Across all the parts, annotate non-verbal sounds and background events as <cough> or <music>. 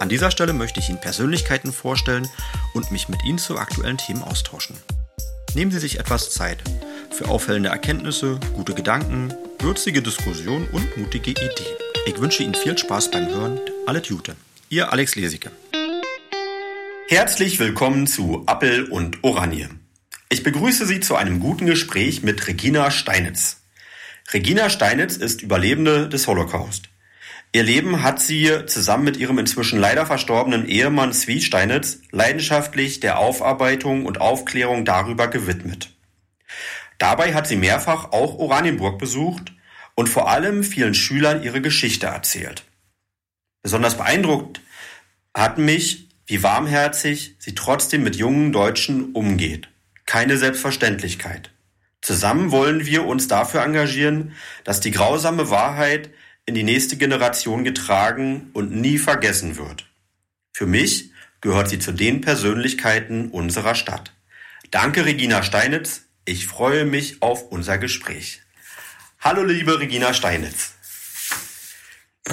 An dieser Stelle möchte ich Ihnen Persönlichkeiten vorstellen und mich mit Ihnen zu aktuellen Themen austauschen. Nehmen Sie sich etwas Zeit für auffällende Erkenntnisse, gute Gedanken, würzige Diskussionen und mutige Ideen. Ich wünsche Ihnen viel Spaß beim Hören. Alle Tute. Ihr Alex Lesicke. Herzlich willkommen zu Appel und Oranje. Ich begrüße Sie zu einem guten Gespräch mit Regina Steinitz. Regina Steinitz ist Überlebende des Holocaust. Ihr Leben hat sie zusammen mit ihrem inzwischen leider verstorbenen Ehemann Zwie Steinitz leidenschaftlich der Aufarbeitung und Aufklärung darüber gewidmet. Dabei hat sie mehrfach auch Oranienburg besucht und vor allem vielen Schülern ihre Geschichte erzählt. Besonders beeindruckt hat mich, wie warmherzig sie trotzdem mit jungen Deutschen umgeht. Keine Selbstverständlichkeit. Zusammen wollen wir uns dafür engagieren, dass die grausame Wahrheit in die nächste Generation getragen und nie vergessen wird. Für mich gehört sie zu den Persönlichkeiten unserer Stadt. Danke, Regina Steinitz. Ich freue mich auf unser Gespräch. Hallo, liebe Regina Steinitz.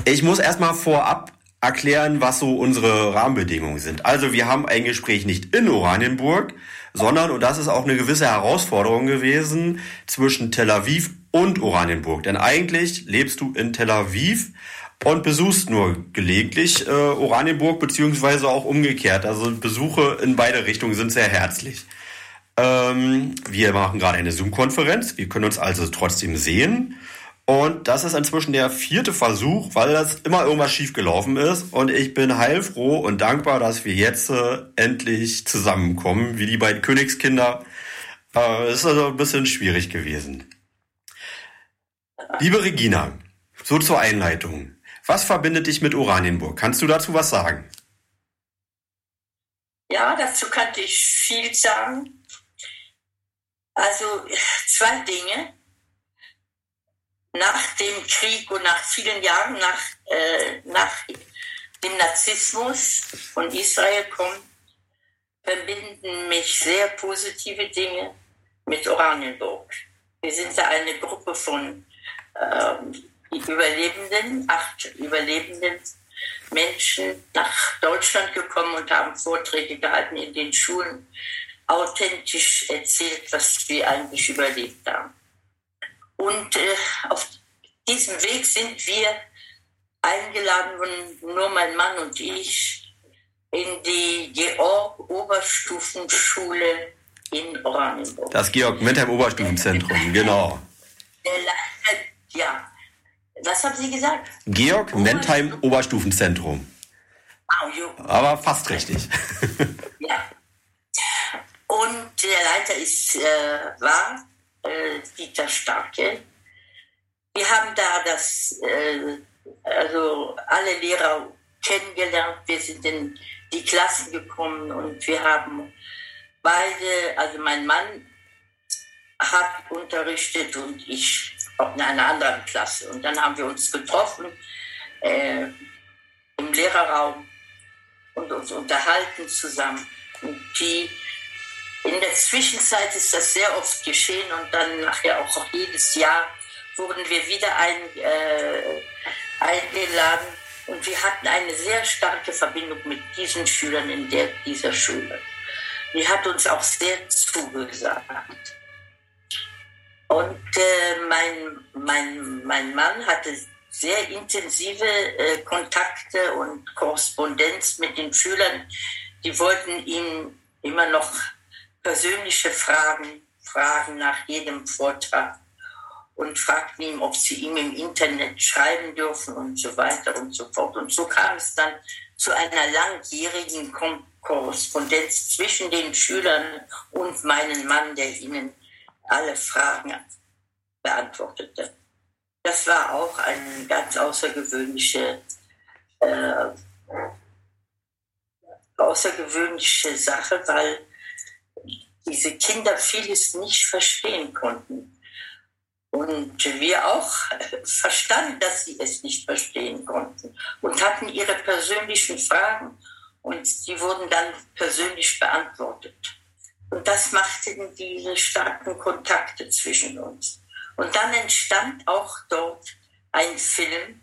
Ich muss erstmal vorab erklären, was so unsere Rahmenbedingungen sind. Also wir haben ein Gespräch nicht in Oranienburg, sondern, und das ist auch eine gewisse Herausforderung gewesen, zwischen Tel Aviv und Oranienburg. Denn eigentlich lebst du in Tel Aviv und besuchst nur gelegentlich äh, Oranienburg, beziehungsweise auch umgekehrt. Also Besuche in beide Richtungen sind sehr herzlich. Ähm, wir machen gerade eine Zoom-Konferenz. Wir können uns also trotzdem sehen. Und das ist inzwischen der vierte Versuch, weil das immer irgendwas schiefgelaufen ist. Und ich bin heilfroh und dankbar, dass wir jetzt äh, endlich zusammenkommen, wie die beiden Königskinder. Äh, ist also ein bisschen schwierig gewesen. Liebe Regina, so zur Einleitung. Was verbindet dich mit Oranienburg? Kannst du dazu was sagen? Ja, dazu könnte ich viel sagen. Also zwei Dinge nach dem Krieg und nach vielen Jahren nach, äh, nach dem Narzissmus von Israel kommt, verbinden mich sehr positive Dinge mit Oranienburg. Wir sind da eine Gruppe von ähm, Überlebenden, acht Überlebenden Menschen nach Deutschland gekommen und haben Vorträge gehalten in den Schulen, authentisch erzählt, was wir eigentlich überlebt haben. Und äh, auf diesem Weg sind wir eingeladen worden, nur mein Mann und ich, in die Georg-Oberstufenschule in Oranienburg. Das Georg-Mentheim-Oberstufenzentrum, genau. Ja. Was haben Sie gesagt? Georg-Mentheim-Oberstufenzentrum. Aber fast richtig. <laughs> ja. Und der Leiter ist, äh, war äh, Dieter Starke. Wir haben da das, äh, also alle Lehrer kennengelernt. Wir sind in die Klassen gekommen und wir haben beide, also mein Mann hat unterrichtet und ich in einer anderen Klasse. Und dann haben wir uns getroffen äh, im Lehrerraum und uns unterhalten zusammen. Und die in der Zwischenzeit ist das sehr oft geschehen und dann nachher auch jedes Jahr wurden wir wieder ein, äh, eingeladen und wir hatten eine sehr starke Verbindung mit diesen Schülern in der, dieser Schule. Die hat uns auch sehr zugesagt. Und äh, mein, mein, mein Mann hatte sehr intensive äh, Kontakte und Korrespondenz mit den Schülern. Die wollten ihm immer noch persönliche Fragen, Fragen nach jedem Vortrag und fragten ihn, ob sie ihm im Internet schreiben dürfen und so weiter und so fort. Und so kam es dann zu einer langjährigen Korrespondenz zwischen den Schülern und meinem Mann, der ihnen alle Fragen beantwortete. Das war auch eine ganz außergewöhnliche, äh, außergewöhnliche Sache, weil diese Kinder vieles nicht verstehen konnten. Und wir auch <laughs> verstanden, dass sie es nicht verstehen konnten und hatten ihre persönlichen Fragen und die wurden dann persönlich beantwortet. Und das machten diese starken Kontakte zwischen uns. Und dann entstand auch dort ein Film,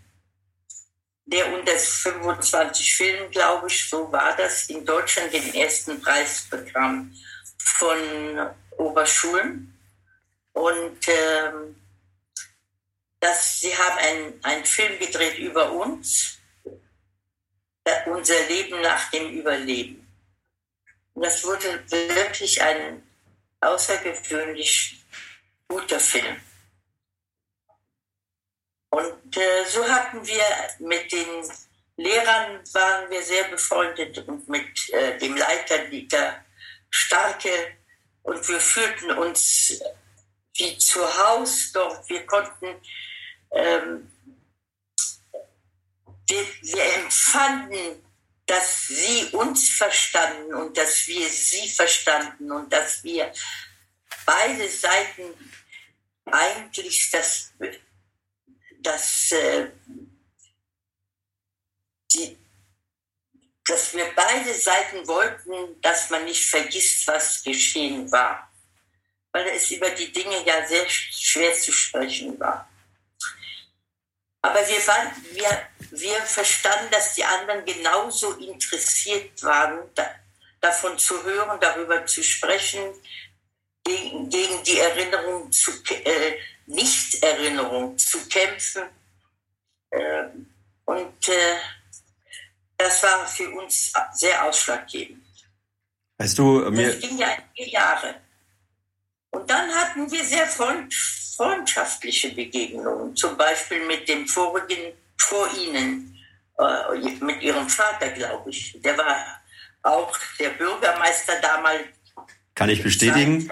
der unter 25 Filmen, glaube ich, so war das, in Deutschland den ersten Preis bekam von Oberschulen. Und ähm, das, sie haben einen Film gedreht über uns, äh, unser Leben nach dem Überleben. Und das wurde wirklich ein außergewöhnlich guter Film. Und äh, so hatten wir mit den Lehrern waren wir sehr befreundet und mit äh, dem Leiter Dieter Starke und wir fühlten uns wie zu Hause dort. Wir konnten, ähm, wir, wir empfanden, dass sie uns verstanden und dass wir sie verstanden und dass wir beide Seiten eigentlich das dass, äh, die, dass wir beide Seiten wollten, dass man nicht vergisst, was geschehen war. Weil es über die Dinge ja sehr schwer zu sprechen war. Aber wir, waren, wir, wir verstanden, dass die anderen genauso interessiert waren, da, davon zu hören, darüber zu sprechen, gegen, gegen die Erinnerung zu, äh, Nichterinnerung zu kämpfen. Ähm, und äh, das war für uns sehr ausschlaggebend. Weißt du, mir das ging ja vier Jahre. Und dann hatten wir sehr freundschaftliche Begegnungen, zum Beispiel mit dem vorigen vor Ihnen, äh, mit Ihrem Vater, glaube ich. Der war auch der Bürgermeister damals. Kann ich bestätigen?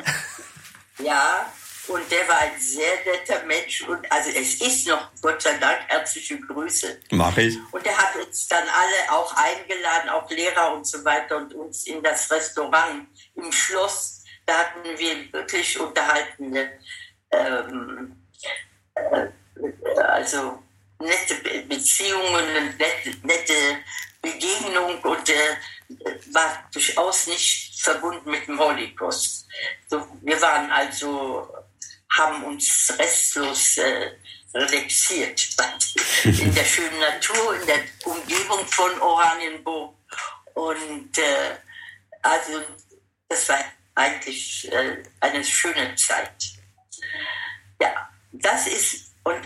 Ja, und der war ein sehr netter Mensch. Und also es ist noch, Gott sei Dank, herzliche Grüße. Mach ich. Und er hat uns dann alle auch eingeladen, auch Lehrer und so weiter, und uns in das Restaurant im Schloss. Da hatten wir wirklich unterhaltene, ähm, äh, also nette Beziehungen und nette, nette Begegnung und äh, war durchaus nicht verbunden mit dem Holocaust. So, wir waren also haben uns restlos äh, relaxiert <laughs> in der schönen Natur, in der Umgebung von Oranienburg. Und äh, also das war eigentlich äh, eine schöne Zeit. Ja, das ist, und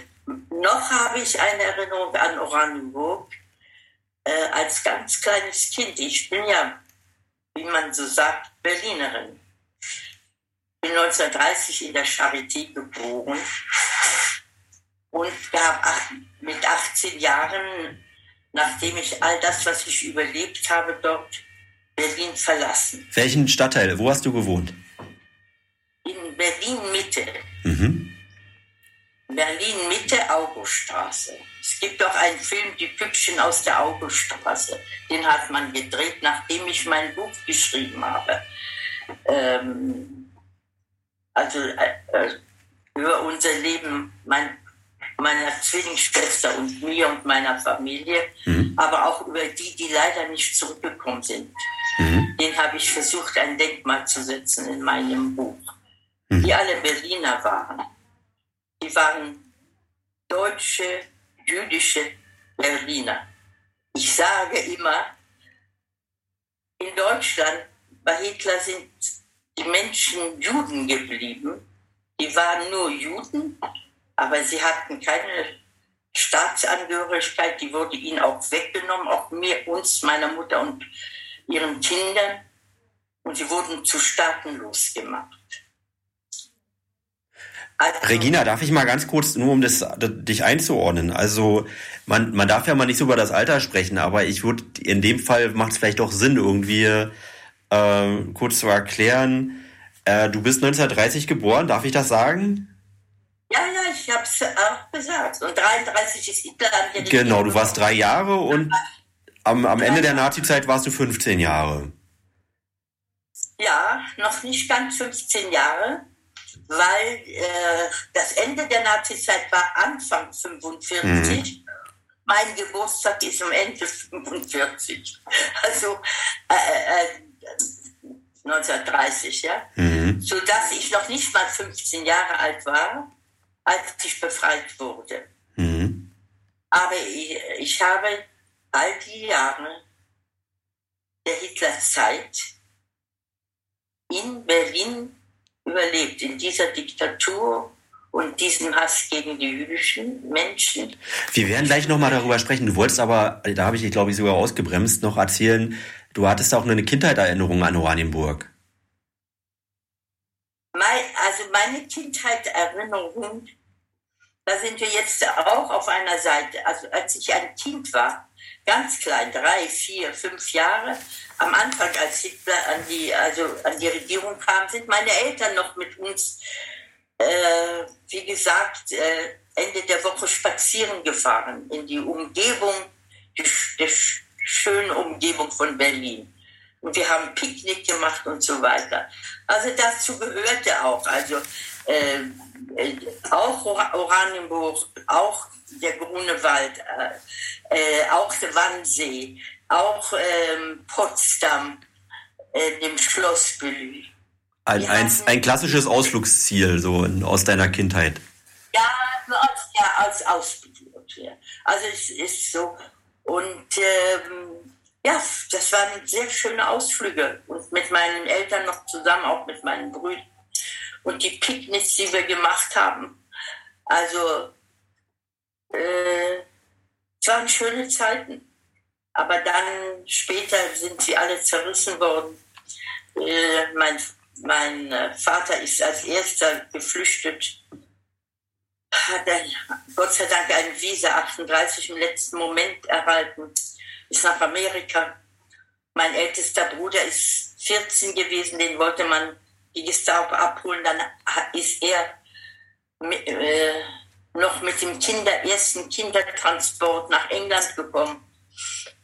noch habe ich eine Erinnerung an Oranienburg äh, als ganz kleines Kind. Ich bin ja, wie man so sagt, Berlinerin bin 1930 in der Charité geboren und habe mit 18 Jahren, nachdem ich all das, was ich überlebt habe, dort Berlin verlassen. Welchen Stadtteil? Wo hast du gewohnt? In Berlin-Mitte. Mhm. Berlin-Mitte, Auguststraße. Es gibt auch einen Film, Die Püppchen aus der Auguststraße. Den hat man gedreht, nachdem ich mein Buch geschrieben habe. Ähm, also äh, äh, über unser Leben mein, meiner Zwillingsschwester und mir und meiner Familie, mhm. aber auch über die, die leider nicht zurückgekommen sind. Mhm. Den habe ich versucht, ein Denkmal zu setzen in meinem Buch. Mhm. Die alle Berliner waren. Die waren deutsche, jüdische Berliner. Ich sage immer, in Deutschland bei Hitler sind die Menschen Juden geblieben. Die waren nur Juden, aber sie hatten keine Staatsangehörigkeit. Die wurde ihnen auch weggenommen, auch mir, uns, meiner Mutter und ihren Kindern. Und sie wurden zu staatenlos gemacht. Also, Regina, darf ich mal ganz kurz, nur um das, dich einzuordnen. Also man, man darf ja mal nicht so über das Alter sprechen, aber ich würde in dem Fall macht es vielleicht doch Sinn, irgendwie äh, kurz zu erklären. Äh, du bist 1930 geboren, darf ich das sagen? Ja, ja, ich habe es auch gesagt. Und 33 ist Hitler Genau, du warst drei Jahre und am, am Ende der Nazi-Zeit warst du 15 Jahre. Ja, noch nicht ganz 15 Jahre, weil äh, das Ende der Nazizeit war Anfang 45. Mhm. Mein Geburtstag ist am Ende 45. Also äh, äh, 1930, ja. Mhm. Sodass ich noch nicht mal 15 Jahre alt war, als ich befreit wurde. Mhm. Aber ich, ich habe all die Jahre der Hitlerzeit in Berlin überlebt, in dieser Diktatur und diesem Hass gegen die jüdischen Menschen. Wir werden gleich nochmal darüber sprechen. Du wolltest aber, da habe ich dich, glaube ich, sogar ausgebremst, noch erzählen, du hattest auch eine Kindheitserinnerung an Oranienburg. Also meine Kindheitserinnerung, da sind wir jetzt auch auf einer Seite. Also als ich ein Kind war, ganz klein, drei, vier, fünf Jahre, am Anfang, als Hitler an die, also an die Regierung kam, sind meine Eltern noch mit uns, äh, wie gesagt, äh, Ende der Woche spazieren gefahren in die Umgebung, die, die schöne Umgebung von Berlin. Und wir haben Picknick gemacht und so weiter. Also dazu gehörte auch, also äh, äh auch Oranienburg, auch der Grunewald, äh, äh, auch der Wannsee, auch ähm, Potsdam, äh, dem Schloss Bellevue. Ein, ein, ein, klassisches Ausflugsziel so in, aus deiner Kindheit. Ja, als, ja, als Ausflug. Also es ist so. Und ähm, ja, das waren sehr schöne Ausflüge. Und mit meinen Eltern noch zusammen, auch mit meinen Brüdern. Und die Picknicks, die wir gemacht haben. Also, äh, es waren schöne Zeiten. Aber dann später sind sie alle zerrissen worden. Äh, mein, mein äh, Vater ist als erster geflüchtet, hat dann Gott sei Dank ein Visa 38 im letzten Moment erhalten, ist nach Amerika. Mein ältester Bruder ist 14 gewesen, den wollte man die Gestapo abholen. Dann ist er mit, äh, noch mit dem Kinder, ersten Kindertransport nach England gekommen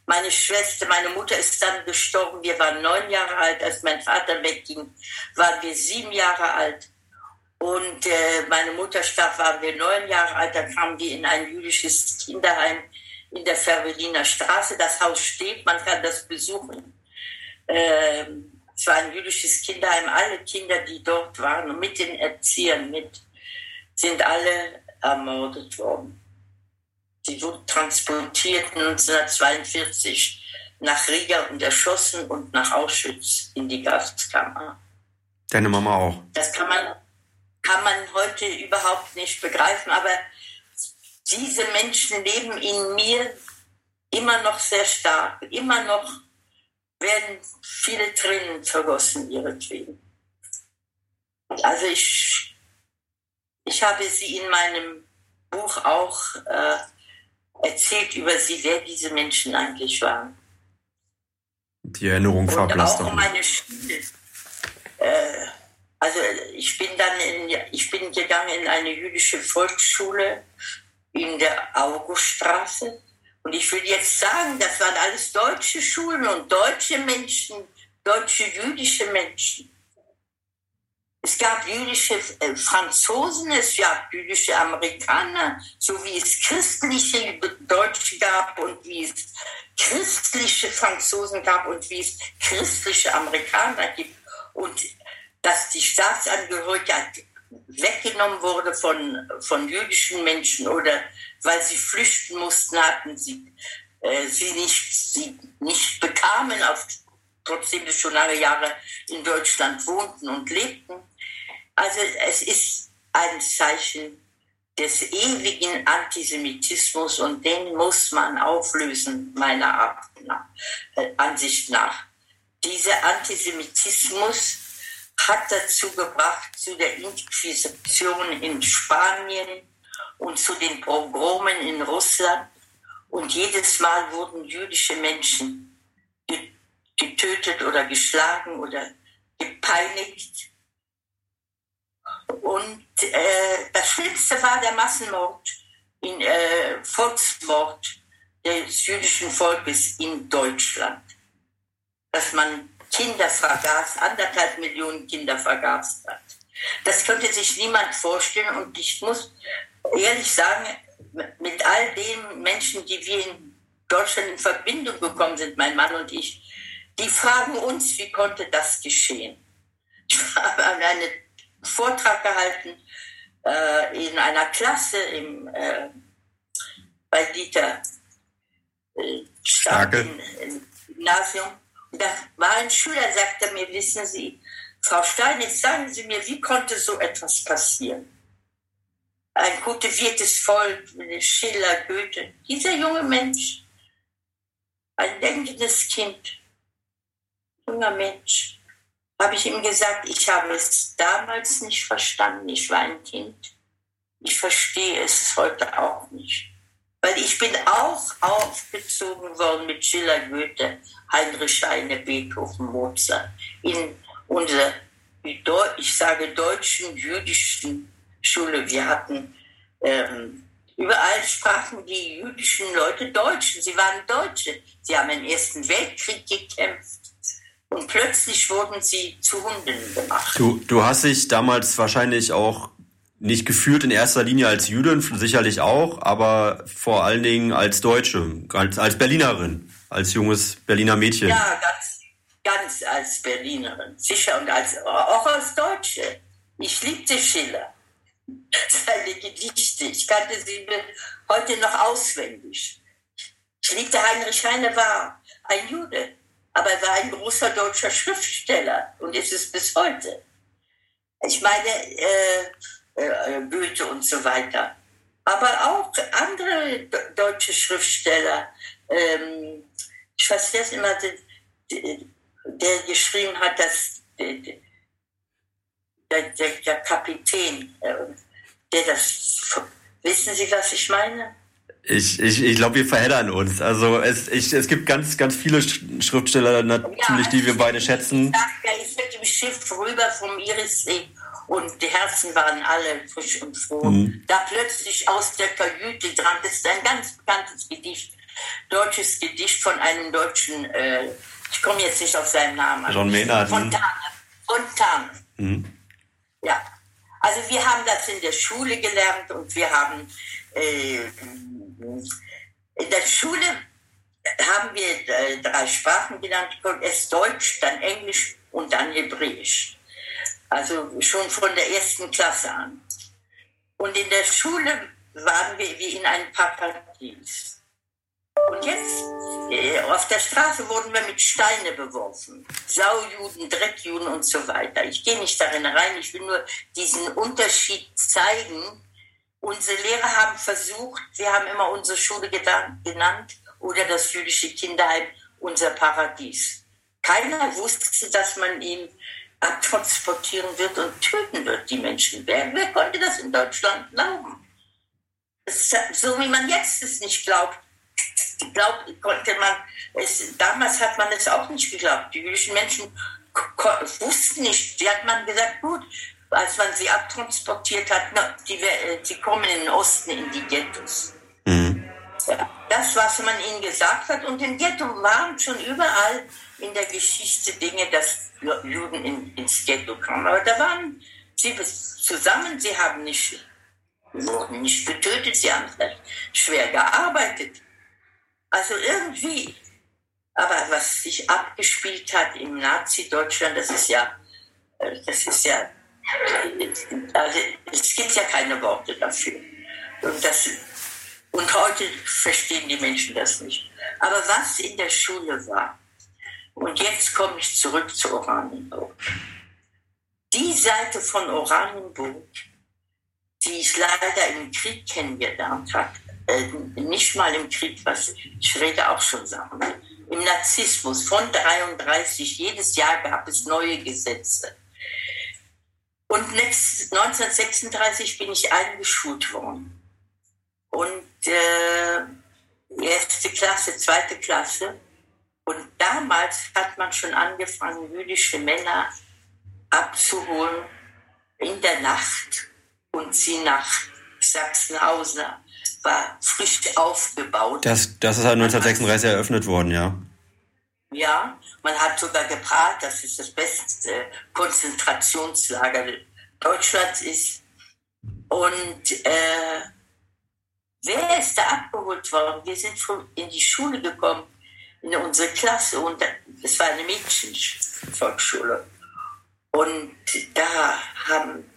meine Schwester, meine Mutter ist dann gestorben. Wir waren neun Jahre alt, als mein Vater wegging, waren wir sieben Jahre alt. Und äh, meine Mutter starb, waren wir neun Jahre alt. Dann kamen wir in ein jüdisches Kinderheim in der Ferveliner Straße. Das Haus steht, man kann das besuchen. Ähm, es war ein jüdisches Kinderheim. Alle Kinder, die dort waren, mit den Erziehern mit, sind alle ermordet worden. Sie wurden transportiert 1942 nach Riga und erschossen und nach Auschwitz in die Gaskammer. Deine Mama auch. Das kann man, kann man heute überhaupt nicht begreifen, aber diese Menschen leben in mir immer noch sehr stark. Immer noch werden viele Tränen vergossen ihretwegen. Also ich, ich habe sie in meinem Buch auch äh, erzählt über sie, wer diese Menschen eigentlich waren. Die Erinnerung verblasst auch. meine Schule. Äh, also ich bin dann in, ich bin gegangen in eine jüdische Volksschule in der Auguststraße. Und ich will jetzt sagen, das waren alles deutsche Schulen und deutsche Menschen, deutsche jüdische Menschen. Es gab jüdische äh, Franzosen, es gab jüdische Amerikaner, so wie es christliche Deutsche gab und wie es christliche Franzosen gab und wie es christliche Amerikaner gibt. Und dass die Staatsangehörigkeit weggenommen wurde von, von jüdischen Menschen oder weil sie flüchten mussten, hatten sie, äh, sie, nicht, sie nicht bekamen, auf, trotzdem sie schon lange Jahre in Deutschland wohnten und lebten. Also es ist ein Zeichen des ewigen Antisemitismus und den muss man auflösen, meiner Ansicht nach. Dieser Antisemitismus hat dazu gebracht, zu der Inquisition in Spanien und zu den Pogromen in Russland. Und jedes Mal wurden jüdische Menschen getötet oder geschlagen oder gepeinigt und äh, das Schlimmste war der Massenmord, in, äh, Volksmord des jüdischen Volkes in Deutschland. Dass man Kinder vergast, anderthalb Millionen Kinder vergast hat. Das könnte sich niemand vorstellen und ich muss ehrlich sagen, mit all den Menschen, die wir in Deutschland in Verbindung gekommen sind, mein Mann und ich, die fragen uns, wie konnte das geschehen? <laughs> Ich habe einen Vortrag gehalten äh, in einer Klasse im, äh, bei Dieter äh, im, im Gymnasium. Und da war ein Schüler, sagte mir, wissen Sie, Frau Stein, jetzt sagen Sie mir, wie konnte so etwas passieren? Ein kultiviertes Volk, Schiller, Goethe, dieser junge Mensch, ein denkendes Kind, junger Mensch, habe ich ihm gesagt, ich habe es damals nicht verstanden. Ich war ein Kind. Ich verstehe es heute auch nicht. Weil ich bin auch aufgezogen worden mit Schiller, Goethe, Heinrich Heine, Beethoven, Mozart in unserer, ich sage, deutschen, jüdischen Schule. Wir hatten, ähm, überall sprachen die jüdischen Leute Deutsch. Sie waren Deutsche. Sie haben im Ersten Weltkrieg gekämpft. Und plötzlich wurden sie zu Hunden gemacht. Du, du hast dich damals wahrscheinlich auch nicht gefühlt in erster Linie als Jüdin, sicherlich auch, aber vor allen Dingen als Deutsche, als, als Berlinerin, als junges Berliner Mädchen. Ja, ganz, ganz als Berlinerin, sicher und als, auch als Deutsche. Ich liebte Schiller, seine Gedichte. Ich kannte sie heute noch auswendig. Ich liebte Heinrich Heine war ein Jude aber er war ein großer deutscher Schriftsteller und ist es bis heute. Ich meine, äh, äh, Goethe und so weiter. Aber auch andere deutsche Schriftsteller. Ähm, ich weiß jetzt immer, der, der, geschrieben hat, dass der, der, der Kapitän, äh, der das, wissen Sie, was ich meine? Ich, ich, ich glaube, wir verheddern uns. Also es, ich, es gibt ganz, ganz viele Schriftsteller natürlich, ja, die wir beide schätzen. Ja, ich mit dem Schiff rüber vom Irissee und die Herzen waren alle frisch und froh. Mhm. Da plötzlich aus der Kajüte dran, das ist ein ganz bekanntes Gedicht, deutsches Gedicht von einem deutschen, äh, ich komme jetzt nicht auf seinen Namen. John Maynard. Fontane. Fontane. Mhm. Ja. Also wir haben das in der Schule gelernt und wir haben äh, in der Schule haben wir äh, drei Sprachen gelernt, erst Deutsch, dann Englisch und dann Hebräisch. Also schon von der ersten Klasse an. Und in der Schule waren wir wie in einem Paradies. Und jetzt, äh, auf der Straße wurden wir mit Steine beworfen. Saujuden, Dreckjuden und so weiter. Ich gehe nicht darin rein, ich will nur diesen Unterschied zeigen, Unsere Lehrer haben versucht, wir haben immer unsere Schule genannt oder das jüdische Kinderheim unser Paradies. Keiner wusste, dass man ihn abtransportieren wird und töten wird, die Menschen. Wer, wer konnte das in Deutschland glauben? So wie man jetzt es nicht glaubt, glaubt konnte man, es, damals hat man es auch nicht geglaubt. Die jüdischen Menschen wussten nicht, die hat man gesagt, gut, als man sie abtransportiert hat, na, die, äh, die kommen in den Osten in die Ghettos. Mhm. Das, was man ihnen gesagt hat. Und im Ghetto waren schon überall in der Geschichte Dinge, dass Juden in, ins Ghetto kamen. Aber da waren sie zusammen, sie haben nicht, wurden nicht getötet, sie haben schwer gearbeitet. Also irgendwie. Aber was sich abgespielt hat im Nazi-Deutschland, das ist ja, äh, das ist ja <laughs> also, es gibt ja keine Worte dafür. Und, das, und heute verstehen die Menschen das nicht. Aber was in der Schule war, und jetzt komme ich zurück zu Oranienburg. Die Seite von Oranienburg, die ich leider im Krieg kennengelernt habe, äh, nicht mal im Krieg, was ich rede auch schon sagen, im Narzissmus von 33, jedes Jahr gab es neue Gesetze. Und 1936 bin ich eingeschult worden. Und äh, erste Klasse, zweite Klasse. Und damals hat man schon angefangen, jüdische Männer abzuholen in der Nacht und sie nach Sachsenhausen war frisch aufgebaut. Das, das ist halt 1936 eröffnet worden, ja. Ja, man hat sogar geprahlt, dass es das beste Konzentrationslager Deutschlands ist. Und äh, wer ist da abgeholt worden? Wir sind in die Schule gekommen, in unsere Klasse und es war eine Mädchenvolksschule. Und da haben,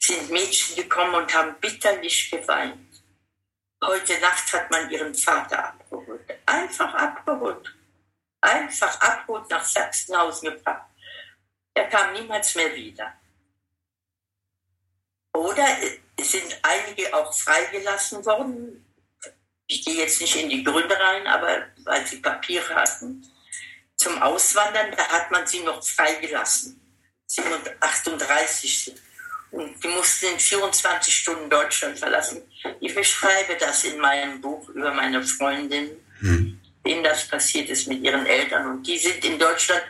sind Mädchen gekommen und haben bitterlich geweint. Heute Nacht hat man ihren Vater abgeholt. Einfach abgeholt. Einfach abgeholt nach Sachsenhausen gebracht. Er kam niemals mehr wieder. Oder sind einige auch freigelassen worden. Ich gehe jetzt nicht in die Gründe rein, aber weil sie Papiere hatten zum Auswandern, da hat man sie noch freigelassen. 38 und die mussten in 24 Stunden Deutschland verlassen. Ich beschreibe das in meinem Buch über meine Freundin, hm. Denen das passiert ist mit ihren Eltern. Und die sind in Deutschland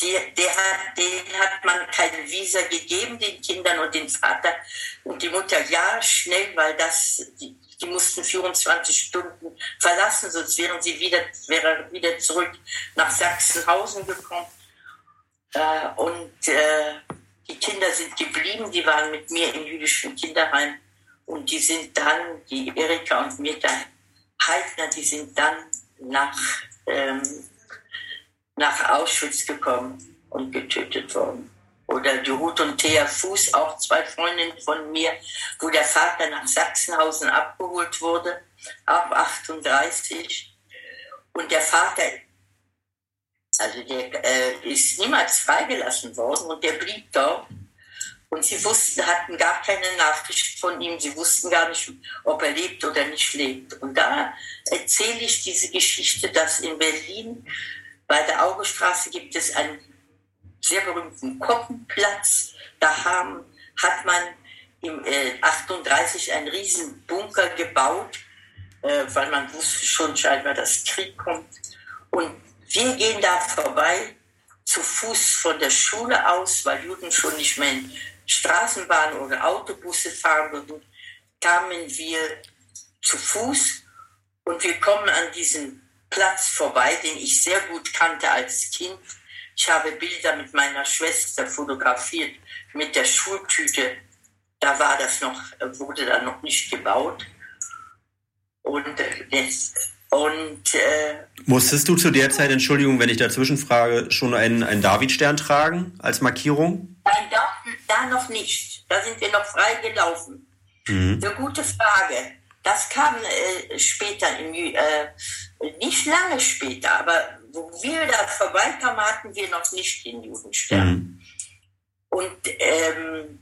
die, der hat, denen hat man keine Visa gegeben, den Kindern und den Vater und die Mutter. Ja, schnell, weil das, die, die mussten 24 Stunden verlassen, sonst wären sie wieder, wäre wieder zurück nach Sachsenhausen gekommen. Äh, und äh, die Kinder sind geblieben, die waren mit mir im jüdischen Kinderheim und die sind dann, die Erika und Mirta Heidner, die sind dann nach ähm, nach Auschwitz gekommen und getötet worden. Oder die Ruth und Thea Fuß, auch zwei Freundinnen von mir, wo der Vater nach Sachsenhausen abgeholt wurde, ab 38. Und der Vater, also der äh, ist niemals freigelassen worden und der blieb dort. Und sie wussten, hatten gar keine Nachricht von ihm. Sie wussten gar nicht, ob er lebt oder nicht lebt. Und da erzähle ich diese Geschichte, dass in Berlin bei der Augestraße gibt es einen sehr berühmten Koppenplatz. Da haben, hat man im äh, 38 einen riesen Bunker gebaut, äh, weil man wusste schon scheinbar, dass Krieg kommt. Und wir gehen da vorbei, zu Fuß von der Schule aus, weil Juden schon nicht mehr in Straßenbahnen oder Autobusse fahren würden, kamen wir zu Fuß und wir kommen an diesen Platz vorbei, den ich sehr gut kannte als Kind. Ich habe Bilder mit meiner Schwester fotografiert, mit der Schultüte. Da war das noch, wurde da noch nicht gebaut. Und, das, und äh, musstest du zu der Zeit, Entschuldigung, wenn ich dazwischen frage, schon einen, einen Davidstern tragen als Markierung? Nein, da, da noch nicht. Da sind wir noch frei gelaufen. Mhm. Eine gute Frage. Das kam äh, später, im, äh, nicht lange später, aber wo wir da vorbeikamen, hatten wir noch nicht den Judenstern. Mhm. Und, ähm,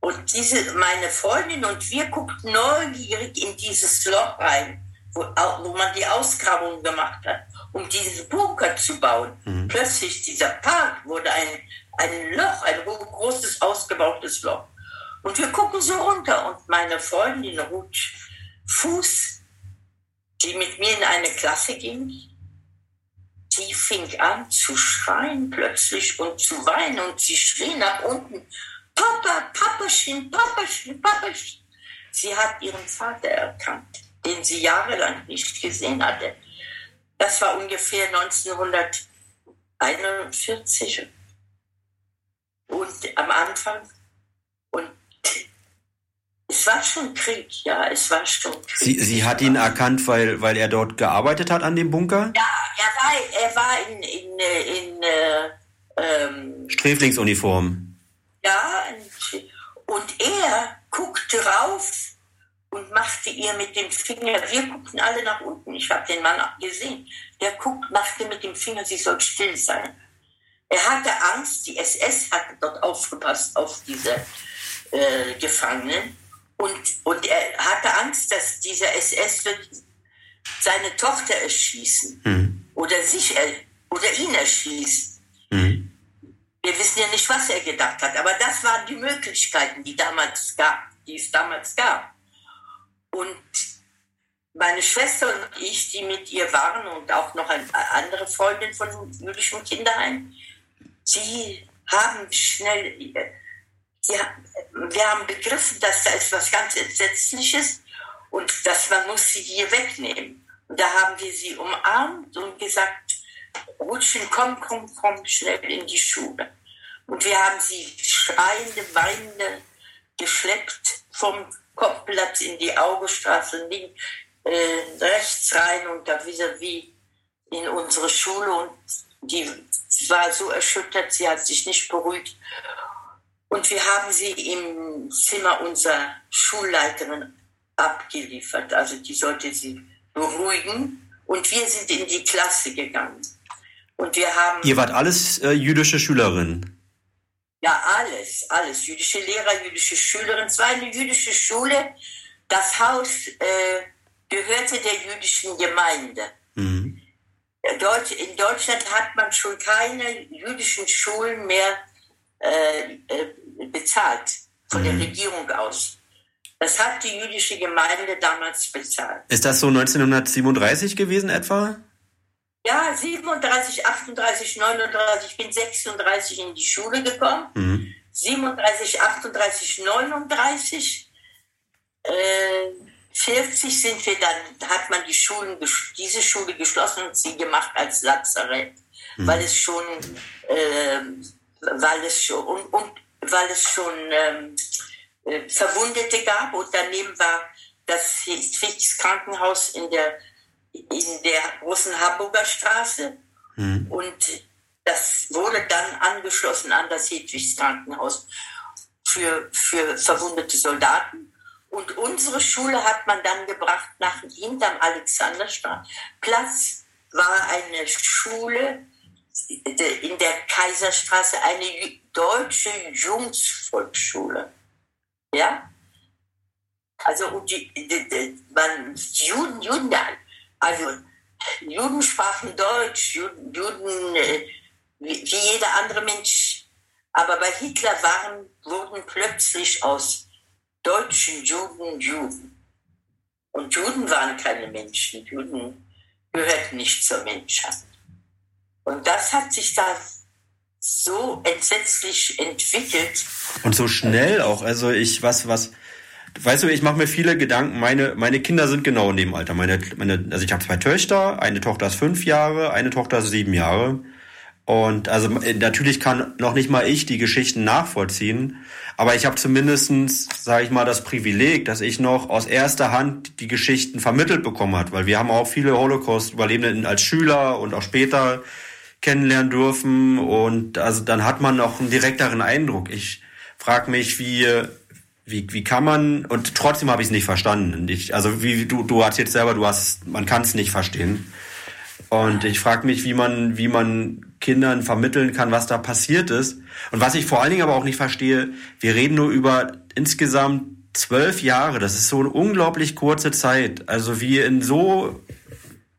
und diese, meine Freundin und wir guckten neugierig in dieses Loch rein, wo, wo man die Ausgrabung gemacht hat, um diesen Bunker zu bauen. Mhm. Plötzlich dieser Park wurde ein, ein Loch, ein großes ausgebautes Loch. Und wir gucken so runter und meine Freundin Ruth Fuß, die mit mir in eine Klasse ging, die fing an zu schreien plötzlich und zu weinen und sie schrie nach unten, Papa, Papachen, Papachen, Papachen. Sie hat ihren Vater erkannt, den sie jahrelang nicht gesehen hatte. Das war ungefähr 1941. Und am Anfang es war schon Krieg, ja, es war schon Krieg. Sie, Sie hat ihn erkannt, weil, weil er dort gearbeitet hat an dem Bunker? Ja, er war, er war in, in, in äh, ähm, Sträflingsuniform. Ja, und er guckte rauf und machte ihr mit dem Finger, wir guckten alle nach unten, ich habe den Mann gesehen, der guckt, machte mit dem Finger, sie soll still sein. Er hatte Angst, die SS hatte dort aufgepasst auf diese äh, Gefangenen und, und er hatte Angst, dass dieser SS wird seine Tochter erschießen mhm. oder sich oder ihn erschießt. Mhm. Wir wissen ja nicht, was er gedacht hat, aber das waren die Möglichkeiten, die, damals gab, die es damals gab. Und meine Schwester und ich, die mit ihr waren und auch noch eine andere Freundin von jüdischem Kinderheim, sie haben schnell ja, wir haben begriffen, dass da ist was ganz Entsetzliches und dass man muss sie hier wegnehmen. Und da haben wir sie umarmt und gesagt, Rutschen, komm, komm, komm schnell in die Schule. Und wir haben sie schreiende, weinende geschleppt vom Kopfplatz in die Augestraße, links, äh, rechts rein und da vis-à-vis in unsere Schule und die war so erschüttert, sie hat sich nicht beruhigt. Und wir haben sie im Zimmer unserer Schulleiterin abgeliefert. Also die sollte sie beruhigen. Und wir sind in die Klasse gegangen. Und wir haben. Ihr wart alles äh, jüdische Schülerinnen? Ja, alles, alles. Jüdische Lehrer, jüdische Schülerinnen. Es war eine jüdische Schule. Das Haus äh, gehörte der jüdischen Gemeinde. Mhm. In Deutschland hat man schon keine jüdischen Schulen mehr äh, äh, bezahlt von mhm. der Regierung aus. Das hat die jüdische Gemeinde damals bezahlt. Ist das so 1937 gewesen etwa? Ja, 37, 38, 39. Ich bin 36 in die Schule gekommen. Mhm. 37, 38, 39. Äh, 40 sind wir dann, hat man die Schulen, diese Schule geschlossen und sie gemacht als Lazarett, mhm. weil es schon, äh, weil es schon, und, und weil es schon ähm, äh, Verwundete gab und daneben war das Fix Krankenhaus in der, in der großen Hamburger Straße mhm. und das wurde dann angeschlossen an das Hedwigs Krankenhaus für, für verwundete Soldaten. Und unsere Schule hat man dann gebracht nach hinterm Alexanderplatz, war eine Schule in der Kaiserstraße, eine deutsche Jungsvolksschule. Ja? Also, und die, die, die, man, Juden, Juden, also Juden sprachen Deutsch, Juden, Juden äh, wie, wie jeder andere Mensch. Aber bei Hitler waren, wurden plötzlich aus deutschen Juden Juden. Und Juden waren keine Menschen. Juden gehörten nicht zur Menschheit. Und das hat sich da so entsetzlich entwickelt. Und so schnell auch. Also ich, was, was, weißt du, ich mache mir viele Gedanken. Meine, meine Kinder sind genau in dem Alter. Meine, meine, also ich habe zwei Töchter. Eine Tochter ist fünf Jahre, eine Tochter ist sieben Jahre. Und also natürlich kann noch nicht mal ich die Geschichten nachvollziehen, aber ich habe zumindestens, sage ich mal, das Privileg, dass ich noch aus erster Hand die Geschichten vermittelt bekommen hat, weil wir haben auch viele Holocaust-Überlebenden als Schüler und auch später kennenlernen dürfen und also dann hat man noch einen direkteren Eindruck. Ich frage mich, wie wie, wie kann man und trotzdem habe ich es nicht verstanden. Ich, also wie du du hast jetzt selber, du hast man kann es nicht verstehen. Und ich frage mich, wie man, wie man Kindern vermitteln kann, was da passiert ist. Und was ich vor allen Dingen aber auch nicht verstehe, wir reden nur über insgesamt zwölf Jahre. Das ist so eine unglaublich kurze Zeit. Also wie in so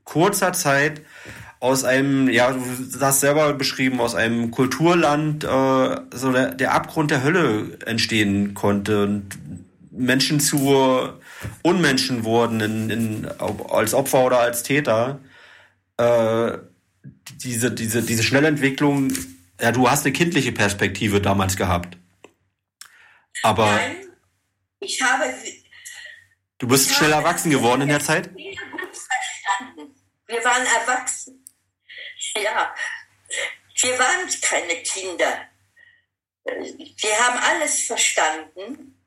kurzer Zeit aus einem, ja, du hast selber beschrieben, aus einem Kulturland äh, so der, der Abgrund der Hölle entstehen konnte und Menschen zu Unmenschen wurden in, in, als Opfer oder als Täter äh, diese, diese, diese Schnellentwicklung, ja, du hast eine kindliche Perspektive damals gehabt. Aber. Nein, ich habe. Du bist schnell erwachsen geworden in der Zeit? verstanden. Wir waren erwachsen. <laughs> Ja, wir waren keine Kinder. Wir haben alles verstanden,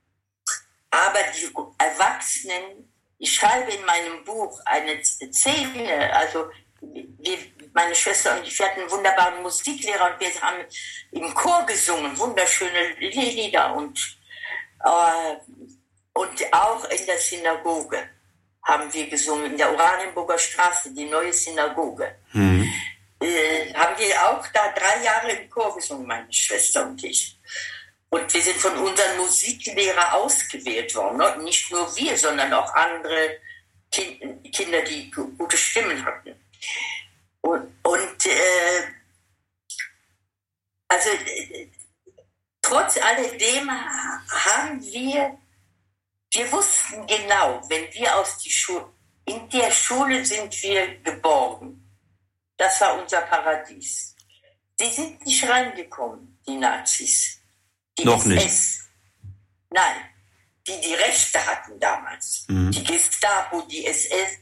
aber die Erwachsenen, ich schreibe in meinem Buch eine Szene, also wir, meine Schwester und ich, wir hatten einen wunderbaren Musiklehrer und wir haben im Chor gesungen, wunderschöne Lieder und, äh, und auch in der Synagoge haben wir gesungen, in der Oranienburger Straße, die neue Synagoge. Mhm. Äh, haben wir auch da drei Jahre im Chor gesungen, meine Schwester und ich. Und wir sind von unserem Musiklehrer ausgewählt worden. Nicht nur wir, sondern auch andere Kinder, die gute Stimmen hatten. Und, und äh, also äh, trotz alledem haben wir, wir wussten genau, wenn wir aus die Schule, in der Schule sind wir geborgen. Das war unser Paradies. Die sind nicht reingekommen, die Nazis. Die Noch SS. nicht. Nein, die die Rechte hatten damals. Mhm. Die Gestapo, die SS.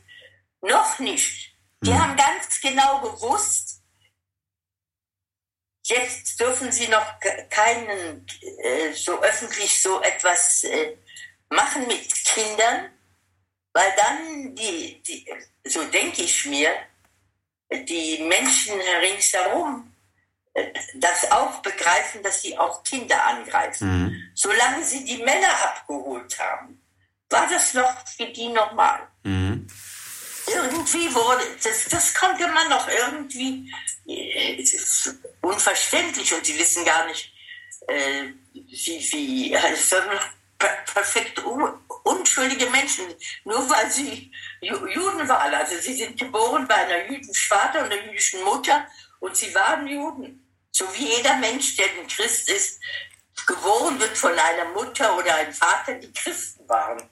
Noch nicht. Die mhm. haben ganz genau gewusst, jetzt dürfen sie noch keinen äh, so öffentlich so etwas äh, machen mit Kindern, weil dann die, die so denke ich mir, die Menschen ringsherum äh, das auch begreifen, dass sie auch Kinder angreifen. Mhm. Solange sie die Männer abgeholt haben, war das noch für die normal. Mhm. Irgendwie wurde, das, das konnte man noch irgendwie, äh, unverständlich und sie wissen gar nicht, äh, wie, wie, also perfekt unschuldige Menschen, nur weil sie Juden waren. Also sie sind geboren bei einer jüdischen Vater und einer jüdischen Mutter und sie waren Juden. So wie jeder Mensch, der ein Christ ist, geboren wird von einer Mutter oder einem Vater, die Christen waren.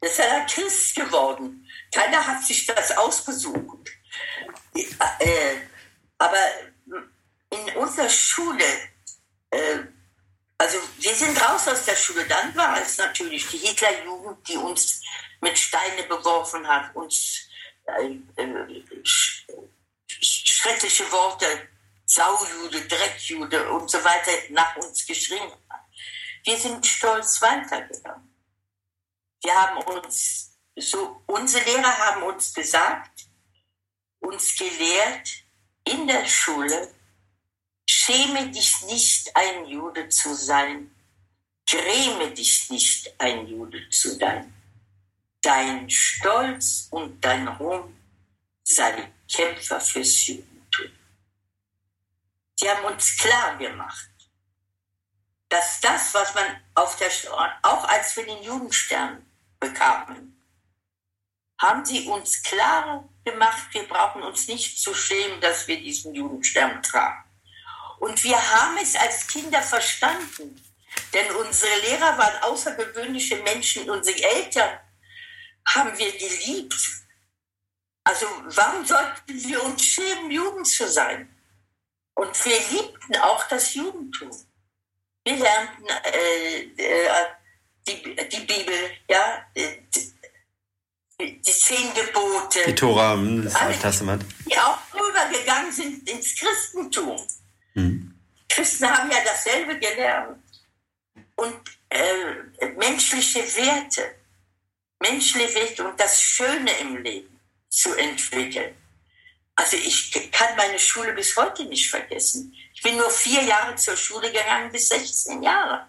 Das ist er Christ geworden. Keiner hat sich das ausgesucht. Äh, aber in unserer Schule, äh, also wir sind raus aus der Schule, dann war es natürlich die Hitlerjugend, die uns mit Steine beworfen hat, uns äh, äh sch schreckliche Worte Saujude, Dreckjude und so weiter nach uns geschrien hat. Wir sind stolz weitergegangen. Wir haben uns, so, unsere Lehrer haben uns gesagt, uns gelehrt in der Schule, schäme dich nicht, ein Jude zu sein, gräme dich nicht, ein Jude zu sein. Dein Stolz und dein Ruhm sei Kämpfer fürs Judentum. Sie haben uns klar gemacht, dass das, was man auf der, auch als wir den Judenstern bekamen, haben sie uns klar gemacht, wir brauchen uns nicht zu schämen, dass wir diesen Judenstern tragen. Und wir haben es als Kinder verstanden, denn unsere Lehrer waren außergewöhnliche Menschen, unsere Eltern haben wir geliebt. Also warum sollten wir uns schämen, Jugend zu sein? Und wir liebten auch das Judentum. Wir lernten äh, äh, die, die Bibel, ja, die, die zehn Gebote. Die Tora, hm, das Alte Testament. Die auch rübergegangen sind ins Christentum. Mhm. Christen haben ja dasselbe gelernt. Und äh, menschliche Werte, menschliche Werte und das Schöne im Leben zu entwickeln. Also ich kann meine Schule bis heute nicht vergessen. Ich bin nur vier Jahre zur Schule gegangen, bis 16 Jahre.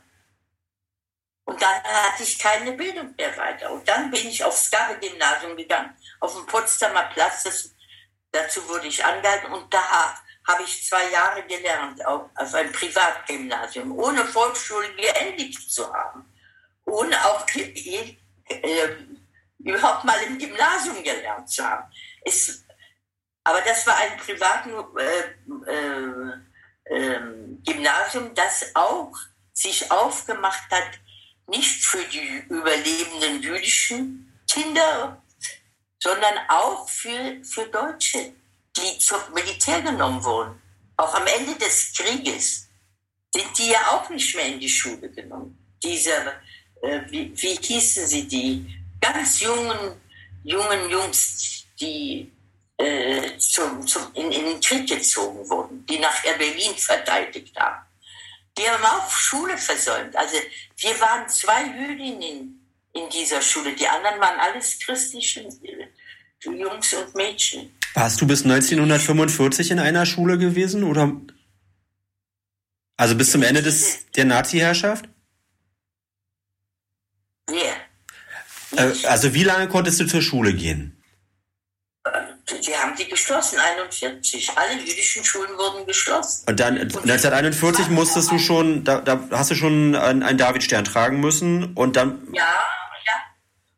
Und dann hatte ich keine Bildung mehr weiter. Und dann bin ich aufs Gabe-Gymnasium gegangen, auf dem Potsdamer Platz. Das, dazu wurde ich angehalten und da habe ich zwei Jahre gelernt, auf, auf einem Privatgymnasium, ohne Volksschule geendigt zu haben. Ohne auch äh, überhaupt mal im Gymnasium gelernt zu haben. Es, aber das war ein privates äh, äh, äh, Gymnasium, das auch sich aufgemacht hat, nicht für die überlebenden jüdischen Kinder, sondern auch für, für Deutsche, die zum Militär genommen wurden. Auch am Ende des Krieges sind die ja auch nicht mehr in die Schule genommen. Diese, äh, wie, wie hießen sie, die ganz jungen, jungen Jungs, die äh, zum, zum, in, in den Krieg gezogen wurden, die nach Berlin verteidigt haben. Die haben auch Schule versäumt. Also wir waren zwei Jüdinnen in dieser Schule. Die anderen waren alles christliche äh, Jungs und Mädchen. Warst du bis 1945 in einer Schule gewesen oder? Also bis zum Ende des, der Nazi-Herrschaft? Wer? Äh, also wie lange konntest du zur Schule gehen? die haben die geschlossen, 41. Alle jüdischen Schulen wurden geschlossen. Und dann und 1941 musstest du schon, da, da hast du schon einen, einen Davidstern tragen müssen und dann. Ja, ja.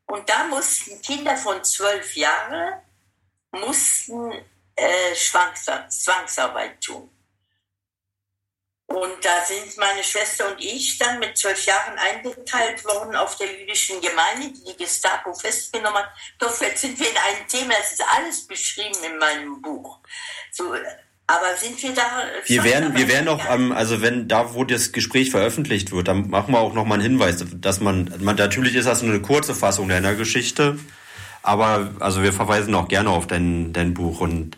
Und da mussten Kinder von zwölf Jahren mussten äh, Zwangsarbeit tun. Und da sind meine Schwester und ich dann mit zwölf Jahren eingeteilt worden auf der jüdischen Gemeinde, die die Gestapo festgenommen hat. Doch jetzt sind wir in einem Thema, das ist alles beschrieben in meinem Buch. So, aber sind wir da? Wir werden, wir werden auch, ähm, also wenn da, wo das Gespräch veröffentlicht wird, dann machen wir auch noch mal einen Hinweis, dass man, man natürlich ist das eine kurze Fassung deiner Geschichte, aber also wir verweisen auch gerne auf dein, dein Buch und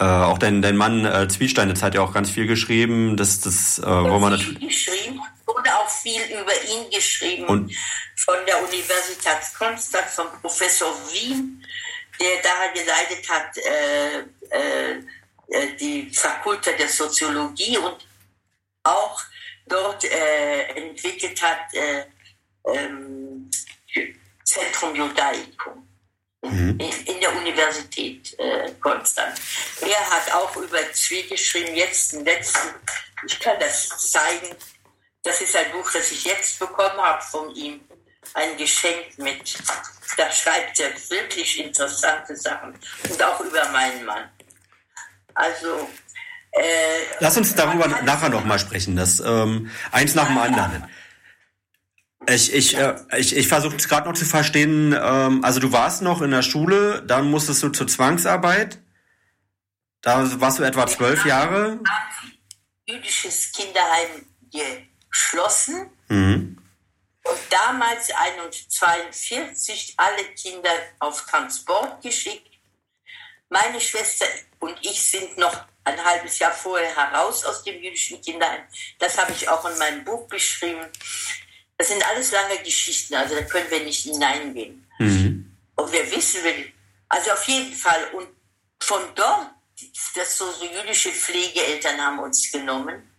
Äh, auch dein, dein Mann äh, Zwiesteinitz hat ja auch ganz viel geschrieben. Das, das, äh, wo man viel geschrieben und auch viel über ihn geschrieben. Und von der Universität Konstanz, vom Professor Wien, der da geleitet hat, äh, äh, die Fakultät der Soziologie und auch dort äh, entwickelt hat äh, ähm, Zentrum Judaicum mhm. in, in, der Universität äh, Konstanz. Er hat auch über Zwie geschrieben, jetzt den letzten, ich kann das zeigen, das ist ein Buch, das ich jetzt bekommen habe von ihm, ein Geschenk mit, da schreibt er wirklich interessante Sachen und auch über meinen Mann. Also äh, Lass uns darüber nachher nochmal sprechen, das ähm, eins nach dem anderen. Ich, ich, äh, ich, ich versuche es gerade noch zu verstehen. Ähm, also du warst noch in der Schule, dann musstest du zur Zwangsarbeit. Da warst du etwa zwölf Jahre. Jüdisches Kinderheim geschlossen. Mhm. Und damals 1942 alle Kinder auf Transport geschickt. Meine Schwester und ich sind noch ein halbes Jahr vorher heraus aus dem jüdischen Kinderheim. Das habe ich auch in meinem Buch beschrieben. Das sind alles lange Geschichten, also da können wir nicht hineingehen. Mhm. Und wir wissen, also auf jeden Fall. Und von dort, das so, so jüdische Pflegeeltern haben uns genommen,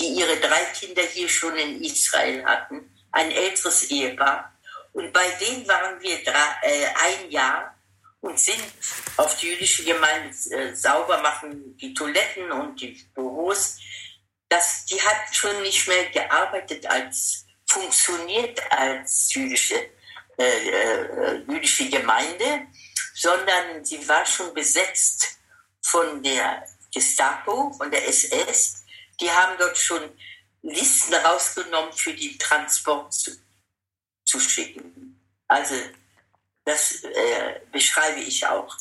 die ihre drei Kinder hier schon in Israel hatten, ein älteres Ehepaar. Und bei denen waren wir drei, äh, ein Jahr und sind auf die jüdische Gemeinde äh, sauber machen, die Toiletten und die Büros. Das, die hat schon nicht mehr gearbeitet als, funktioniert als jüdische, äh, äh, jüdische Gemeinde, sondern sie war schon besetzt von der Gestapo, von der SS. Die haben dort schon Listen rausgenommen für den Transport zu, zu schicken. Also das äh, beschreibe ich auch.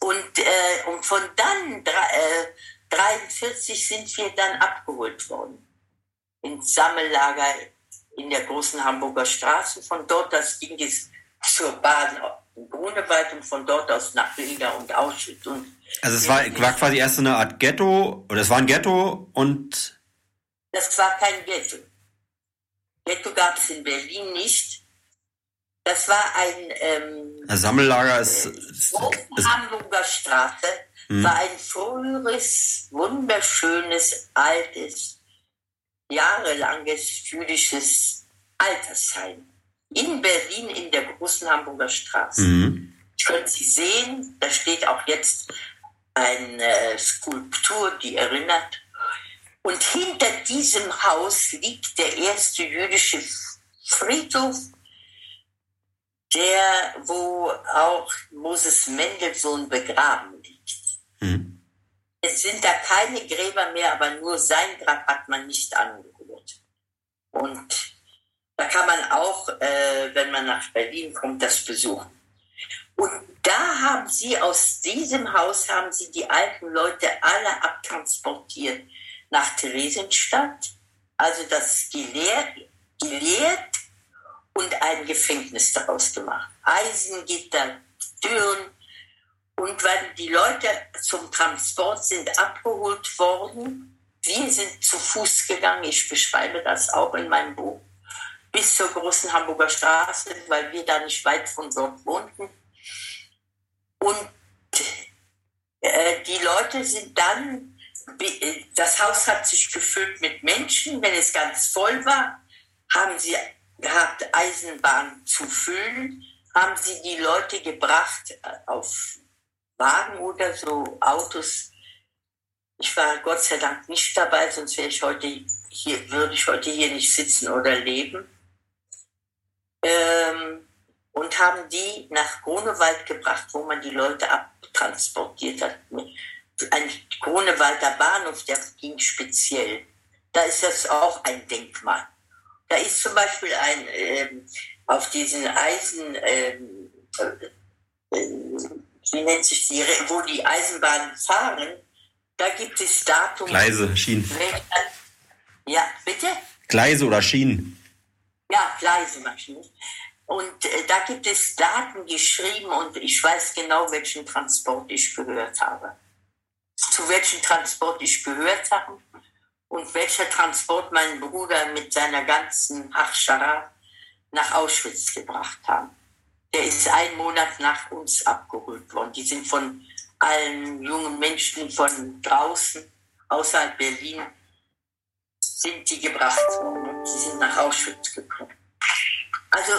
Und, äh, und von dann, äh, 43 sind wir dann abgeholt worden. Ins Sammellager in der großen Hamburger Straße. Von dort das ging es zur Bahn in Grunewald und von dort aus nach Riga und Auschwitz. Und also es war, war quasi erst so eine Art Ghetto, oder es war ein Ghetto und... Das war kein Ghetto. Ghetto gab es in Berlin nicht. Das war ein ähm, Sammellager ist, ist, ist Hamburger Straße hm. war ein früheres, wunderschönes, altes, jahrelanges jüdisches Altersheim in Berlin in der großen Hamburger Straße. Mhm. Können Sie sehen, da steht auch jetzt eine Skulptur, die erinnert. Und hinter diesem Haus liegt der erste jüdische Friedhof der, wo auch Moses Mendelssohn begraben liegt. Mhm. Es sind da keine Gräber mehr, aber nur sein Grab hat man nicht angerührt. Und da kann man auch, äh, wenn man nach Berlin kommt, das besuchen. Und da haben sie aus diesem Haus haben sie die alten Leute alle abtransportiert nach Theresienstadt, also das geleert, geleert und ein Gefängnis daraus gemacht. Eisengitter, Türen. Und weil die Leute zum Transport sind abgeholt worden, wir sind zu Fuß gegangen, ich beschreibe das auch in meinem Buch, bis zur großen Hamburger Straße, weil wir da nicht weit von dort wohnten. Und äh, die Leute sind dann, das Haus hat sich gefüllt mit Menschen, wenn es ganz voll war, haben sie gehabt, Eisenbahn zu füllen, haben sie die Leute gebracht äh, auf Wagen oder so Autos. Ich war Gott sei Dank nicht dabei, sonst wäre ich heute hier, würde ich heute hier nicht sitzen oder leben. Ähm, und haben die nach Grunewald gebracht, wo man die Leute abtransportiert hat. Ein Grunewalder Bahnhof, der ging speziell. Da ist das auch ein Denkmal. Da ist zum Beispiel ein, ähm, auf diesen Eisen, ähm, äh, wie nennt sich die, wo die Eisenbahnen fahren, da gibt es Datum. Gleise, Schienen. Ja, bitte? Gleise oder Schienen. Ja, Gleise Maschinen. Und äh, da gibt es Daten geschrieben und ich weiß genau, welchen Transport ich gehört habe. zu welchem Transport ich gehört habe und welcher Transport meinen Bruder mit seiner ganzen Achschara nach Auschwitz gebracht haben. Der ist einen Monat nach uns abgeholt worden. Die sind von allen jungen Menschen von draußen, außerhalb Berlin, sind die gebracht worden und die sind nach Auschwitz gekommen. Also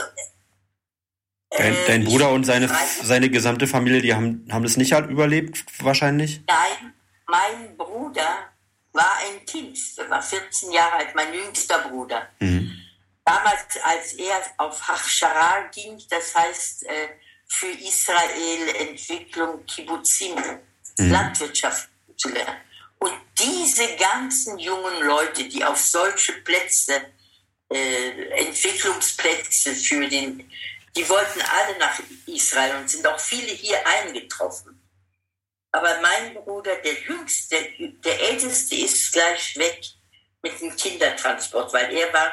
Dein, äh, dein Bruder und seine, seine gesamte Familie, die haben, haben das nicht halt überlebt, wahrscheinlich? Nein, mein Bruder war ein Kind, der war 14 Jahre alt, mein jüngster Bruder. Mhm. Damals, als er auf Hachshara ging, das heißt äh, für Israel Entwicklung Kibbutzim, mhm. Landwirtschaft zu lernen. Und diese ganzen jungen Leute, die auf solche Plätze, äh, Entwicklungsplätze für den die wollten alle nach Israel und sind auch viele hier eingetroffen. Aber mein Bruder, der Jüngste, der Älteste, ist gleich weg mit dem Kindertransport, weil er war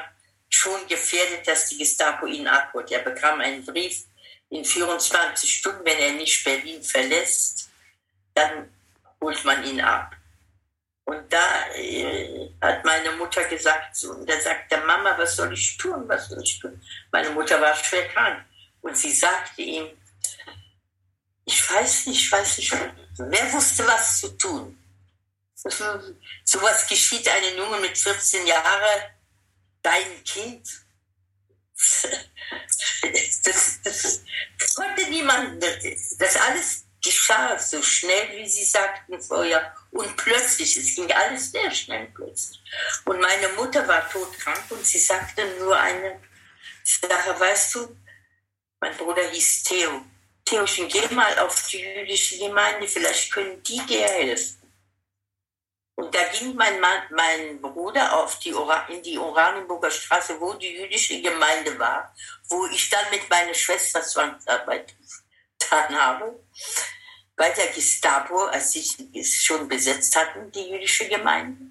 schon gefährdet, dass die Gestapo ihn abholt. Er bekam einen Brief in 24 Stunden, wenn er nicht Berlin verlässt, dann holt man ihn ab. Und da äh, hat meine Mutter gesagt, und da sagt Mama, was soll ich tun, was soll ich tun? Meine Mutter war schwer krank. Und sie sagte ihm, ich weiß nicht, ich weiß nicht, wer wusste, was zu tun. So was geschieht einem Junge mit 14 Jahren, dein Kind. Das, das, das konnte niemand, das alles geschah so schnell, wie Sie sagten vorher, und plötzlich, es ging alles sehr schnell plötzlich. Und meine Mutter war todkrank und sie sagte nur eine Sache, weißt du, mein Bruder hieß Theo. Theochen, geh mal auf die jüdische Gemeinde, vielleicht können die dir helfen. Und da ging mein, Mann, mein Bruder auf die in die Oranienburger Straße, wo die jüdische Gemeinde war, wo ich dann mit meiner Schwester Zwangsarbeit getan habe, bei der Gestapo, als sie es schon besetzt hatten, die jüdische Gemeinde.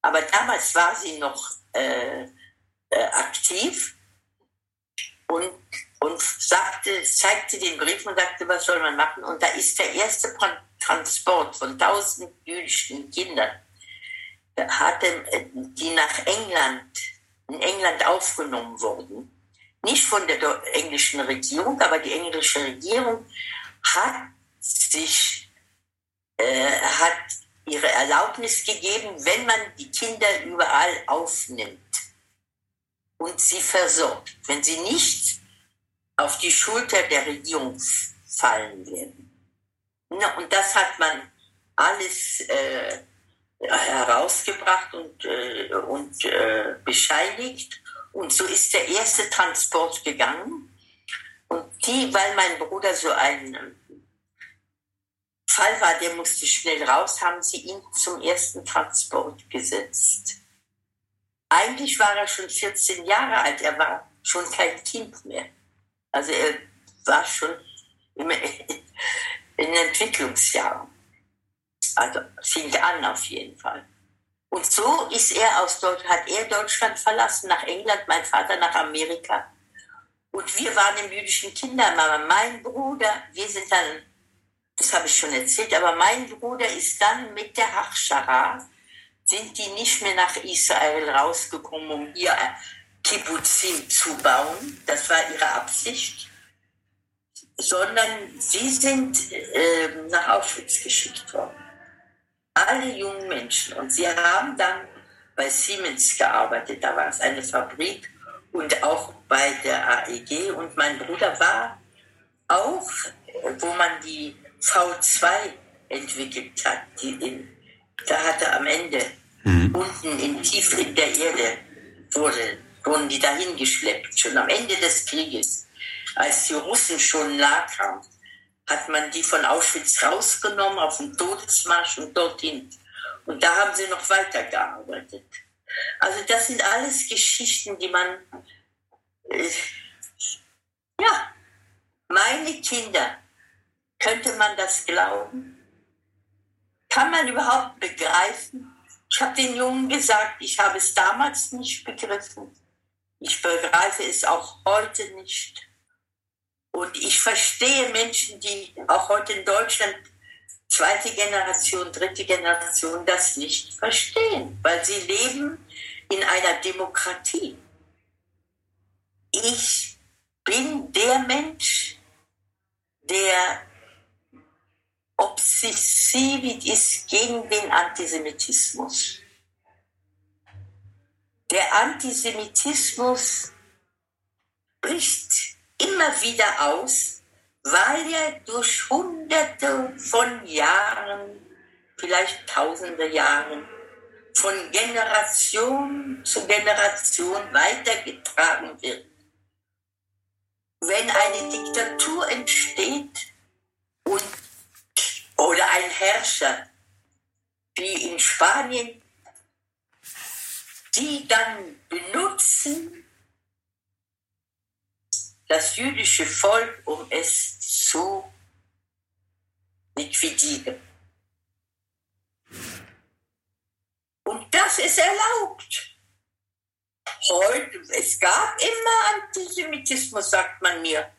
Aber damals war sie noch äh, äh, aktiv und und sagte, zeigte den Brief und sagte, was soll man machen? Und da ist der erste Transport von tausend jüdischen Kindern, hatte, die nach England, in England aufgenommen wurden. Nicht von der englischen Regierung, aber die englische Regierung hat sich, äh, hat ihre Erlaubnis gegeben, wenn man die Kinder überall aufnimmt und sie versorgt. Wenn sie nicht auf die Schulter der Regierung fallen werden. und das hat man alles äh, herausgebracht und, äh, und äh, bescheinigt. Und so ist der erste Transport gegangen. Und die, weil mein Bruder so ein Fall war, der musste schnell raus, haben sie ihn zum ersten Transport gesetzt. Eigentlich war er schon 14 Jahre alt, er war schon kein Kind mehr. Also er war schon immer <laughs> in Entwicklungsjahren. Also fing an auf jeden Fall. Und so ist er aus Deutschland, hat er Deutschland verlassen, nach England, mein Vater nach Amerika. Und wir waren im jüdischen Kindermama. Mein Bruder, wir sind dann, das habe ich schon erzählt, aber mein Bruder ist dann mit der Hachschara, sind die nicht mehr nach Israel rausgekommen, um hier Kibbutzim zu bauen. Das war ihre Absicht. Sondern sie sind äh, nach Auschwitz geschickt worden. Alle jungen Menschen. Und sie haben dann bei Siemens gearbeitet. Da war es eine Fabrik und auch bei der AEG. Und mein Bruder war auch, wo man die V2 entwickelt hat. Die in, da hatte am Ende mhm. unten in tief in der Erde wurde wurden die dahin geschleppt, schon am Ende des Krieges. Als die Russen schon nah kamen, hat man die von Auschwitz rausgenommen auf den Todesmarsch und dorthin. Und da haben sie noch weitergearbeitet. Also das sind alles Geschichten, die man, äh, ja, meine Kinder, könnte man das glauben? Kann man überhaupt begreifen? Ich habe den Jungen gesagt, ich habe es damals nicht begriffen. Ich begreife es auch heute nicht. Und ich verstehe Menschen, die auch heute in Deutschland zweite Generation, dritte Generation das nicht verstehen, weil sie leben in einer Demokratie. Ich bin der Mensch, der obsessiv ist gegen den Antisemitismus. Der Antisemitismus bricht immer wieder aus, weil er durch hunderte von Jahren, vielleicht tausende Jahren, von Generation zu Generation weitergetragen wird. Wenn eine Diktatur entsteht und, oder ein Herrscher, wie in Spanien, die dann benutzen das jüdische Volk, um es zu liquidieren. Und das ist erlaubt. Heute, es gab immer Antisemitismus, sagt man mir.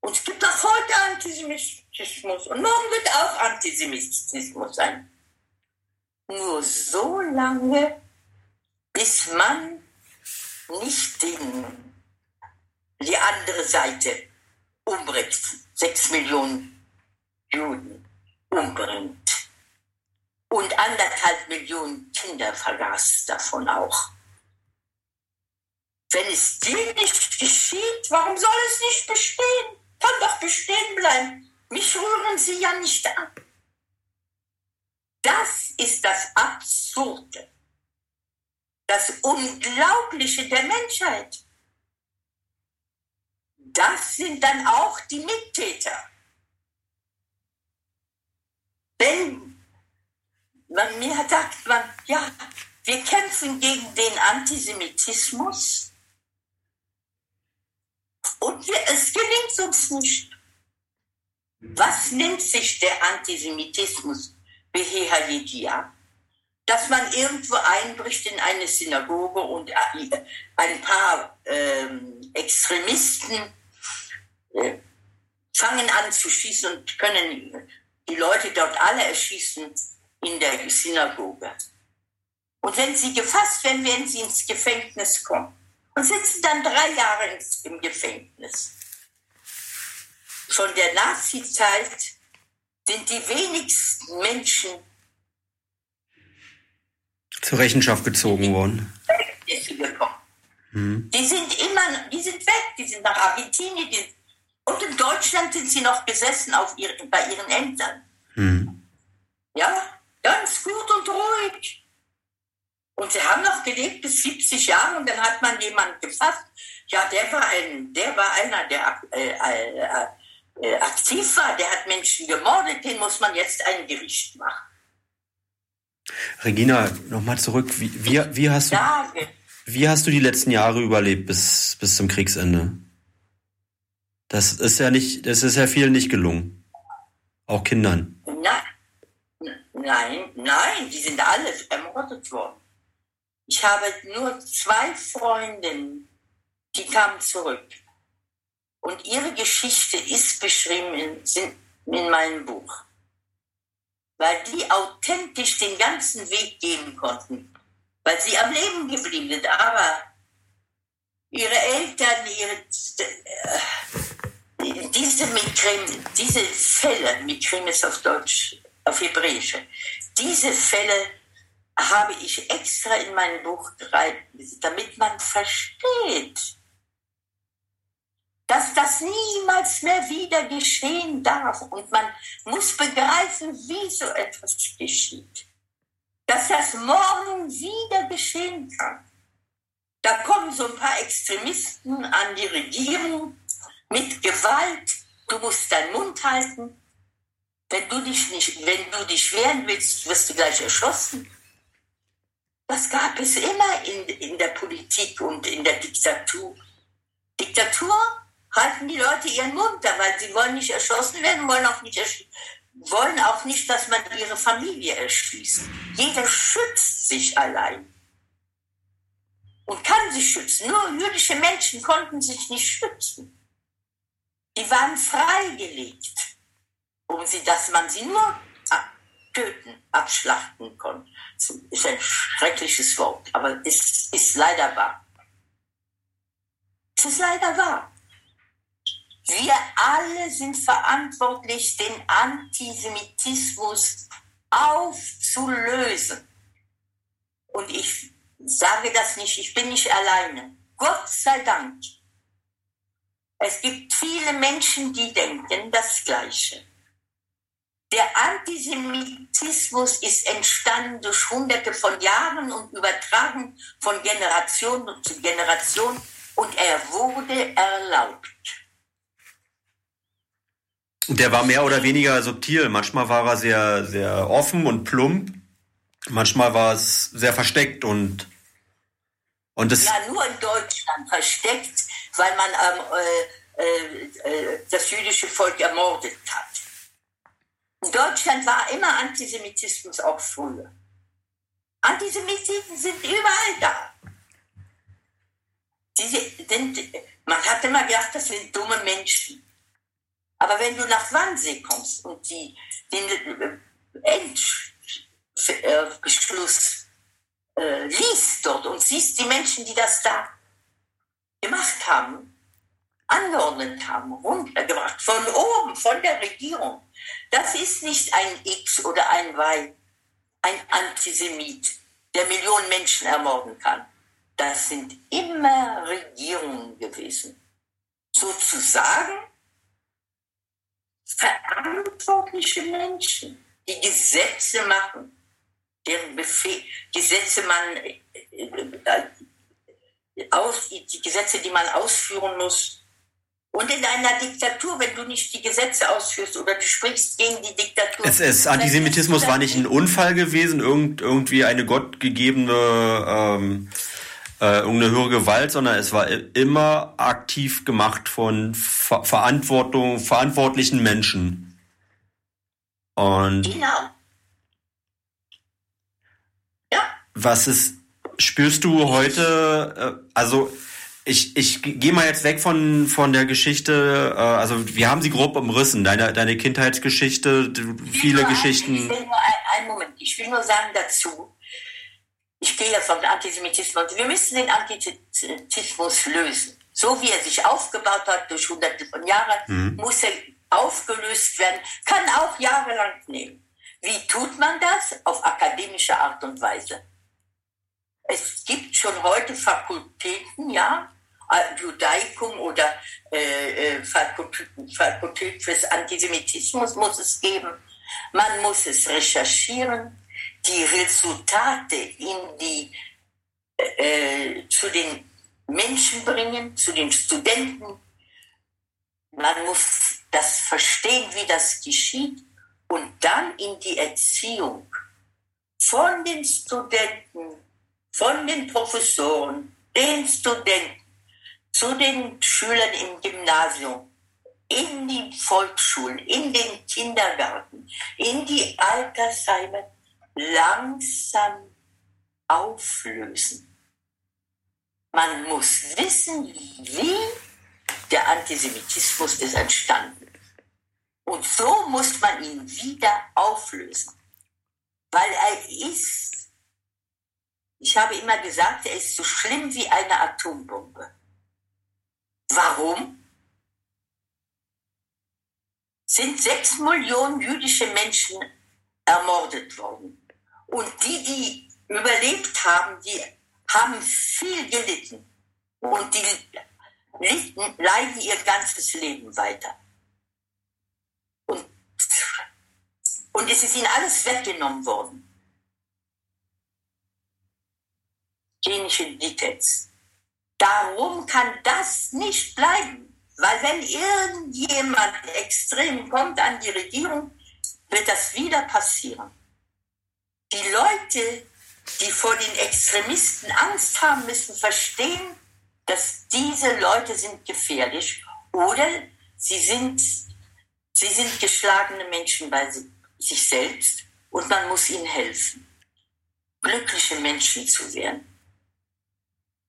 Und es gibt auch heute Antisemitismus. Und morgen wird auch Antisemitismus sein. Nur so lange, bis man nicht den, die andere Seite umbringt. Sechs Millionen Juden umbringt. Und anderthalb Millionen Kinder vergaß davon auch. Wenn es dir nicht geschieht, warum soll es nicht bestehen? Kann doch bestehen bleiben. Mich rühren sie ja nicht an. Das ist das Absurde, das Unglaubliche der Menschheit. Das sind dann auch die Mittäter. Wenn man, mir sagt man, ja, wir kämpfen gegen den Antisemitismus und wir, es gelingt uns nicht. Was nimmt sich der Antisemitismus Behehayedia? Dass man irgendwo einbricht in eine Synagoge und ein paar ähm, Extremisten äh, fangen an zu schießen und können die Leute dort alle erschießen in der Synagoge. Und wenn sie gefasst werden, werden sie ins Gefängnis kommen und sitzen dann drei Jahre im Gefängnis. Von der Nazi-Zeit sind die wenigsten Menschen zur Rechenschaft gezogen worden. Gekommen. Hm. Die sind immer, die sind weg, die sind nach Argentinien, die, und in Deutschland sind sie noch gesessen auf ihren, bei ihren Ämtern. Hm. Ja, ganz gut und ruhig. Und sie haben noch gelebt bis 70 Jahre und dann hat man jemanden gefasst. Ja, der war, ein, der war einer, der äh, äh, äh, aktiv war, der hat Menschen gemordet, den muss man jetzt ein Gericht machen. Regina, nochmal zurück. Wie, wie, wie, hast du, wie hast du die letzten Jahre überlebt bis, bis zum Kriegsende? Das ist ja nicht, das ist ja vielen nicht gelungen. Auch Kindern. Nein, nein, nein, die sind alle ermordet worden. Ich habe nur zwei Freundinnen, die kamen zurück. Und ihre Geschichte ist beschrieben in, in meinem Buch. Weil die authentisch den ganzen Weg gehen konnten. Weil sie am Leben geblieben sind. Aber ihre Eltern, ihre, äh, diese Mikrim, diese Fälle, Mikrim ist auf Deutsch, auf Hebräisch, diese Fälle habe ich extra in mein Buch gereiht, damit man versteht, dass das niemals mehr wieder geschehen darf. Und man muss begreifen, wie so etwas geschieht. Dass das morgen wieder geschehen kann. Da kommen so ein paar Extremisten an die Regierung mit Gewalt. Du musst deinen Mund halten. Wenn du dich nicht, wenn du dich wehren willst, wirst du gleich erschossen. Das gab es immer in, in der Politik und in der Diktatur. Diktatur halten die Leute ihren Mund da, weil sie wollen nicht erschossen werden, wollen auch nicht, wollen auch nicht, dass man ihre Familie erschließt. Jeder schützt sich allein und kann sich schützen. Nur jüdische Menschen konnten sich nicht schützen. Die waren freigelegt. um sie, dass man sie nur töten, abschlachten konnte. Das ist ein schreckliches Wort, aber es ist leider wahr. Es ist leider wahr. Wir alle sind verantwortlich, den Antisemitismus aufzulösen. Und ich sage das nicht, ich bin nicht alleine. Gott sei Dank. Es gibt viele Menschen, die denken das Gleiche. Der Antisemitismus ist entstanden durch hunderte von Jahren und übertragen von Generation zu Generation und er wurde erlaubt. Der war mehr oder weniger subtil. Manchmal war er sehr, sehr offen und plump. Manchmal war es sehr versteckt und und das ja, nur in Deutschland versteckt, weil man ähm, äh, äh, das jüdische Volk ermordet hat. In Deutschland war immer Antisemitismus auch früher. Antisemiten sind überall da. Diese, sind, man hat immer gedacht, das sind dumme Menschen. Aber wenn du nach Wannsee kommst und die, den Endbeschluss äh, liest dort und siehst die Menschen, die das da gemacht haben, angeordnet haben, runtergebracht, von oben, von der Regierung. Das ist nicht ein X oder ein Y, ein Antisemit, der Millionen Menschen ermorden kann. Das sind immer Regierungen gewesen. Sozusagen verantwortliche Menschen, die Gesetze machen, deren Befehl, Gesetze man, äh, äh, aus, die Gesetze, die man ausführen muss, und in einer Diktatur, wenn du nicht die Gesetze ausführst oder du sprichst gegen die Diktatur. Es, es, Antisemitismus war nicht ein Unfall gewesen, irgend, irgendwie eine gottgegebene ähm, äh, irgendeine höhere Gewalt, sondern es war immer aktiv gemacht von Ver Verantwortung, verantwortlichen Menschen. Und genau. Ja. Was ist, spürst du heute, äh, also ich, ich gehe mal jetzt weg von, von der Geschichte, äh, also wir haben sie grob umrissen, deine, deine Kindheitsgeschichte, viele Geschichten. ich will nur ein, einen Moment, ich will nur sagen dazu, ich gehe vom Antisemitismus, wir müssen den Antisemitismus lösen. So wie er sich aufgebaut hat durch hunderte von Jahren, mhm. muss er aufgelöst werden, kann auch jahrelang nehmen. Wie tut man das? Auf akademische Art und Weise. Es gibt schon heute Fakultäten, ja, Judaikum oder äh, äh Fakultät fürs Antisemitismus muss es geben. Man muss es recherchieren, die Resultate in die, äh, zu den Menschen bringen, zu den Studenten. Man muss das verstehen, wie das geschieht und dann in die Erziehung von den Studenten von den Professoren, den Studenten, zu den Schülern im Gymnasium, in die Volksschulen, in den Kindergarten, in die Altersheime langsam auflösen. Man muss wissen, wie der Antisemitismus ist entstanden. Und so muss man ihn wieder auflösen, weil er ist ich habe immer gesagt, er ist so schlimm wie eine Atombombe. Warum? Sind sechs Millionen jüdische Menschen ermordet worden. Und die, die überlebt haben, die haben viel gelitten. Und die litten, leiden ihr ganzes Leben weiter. Und, und es ist ihnen alles weggenommen worden. klinische Details. Darum kann das nicht bleiben. Weil wenn irgendjemand extrem kommt an die Regierung, wird das wieder passieren. Die Leute, die vor den Extremisten Angst haben, müssen verstehen, dass diese Leute sind gefährlich oder sie sind, sie sind geschlagene Menschen bei sich selbst und man muss ihnen helfen, glückliche Menschen zu werden.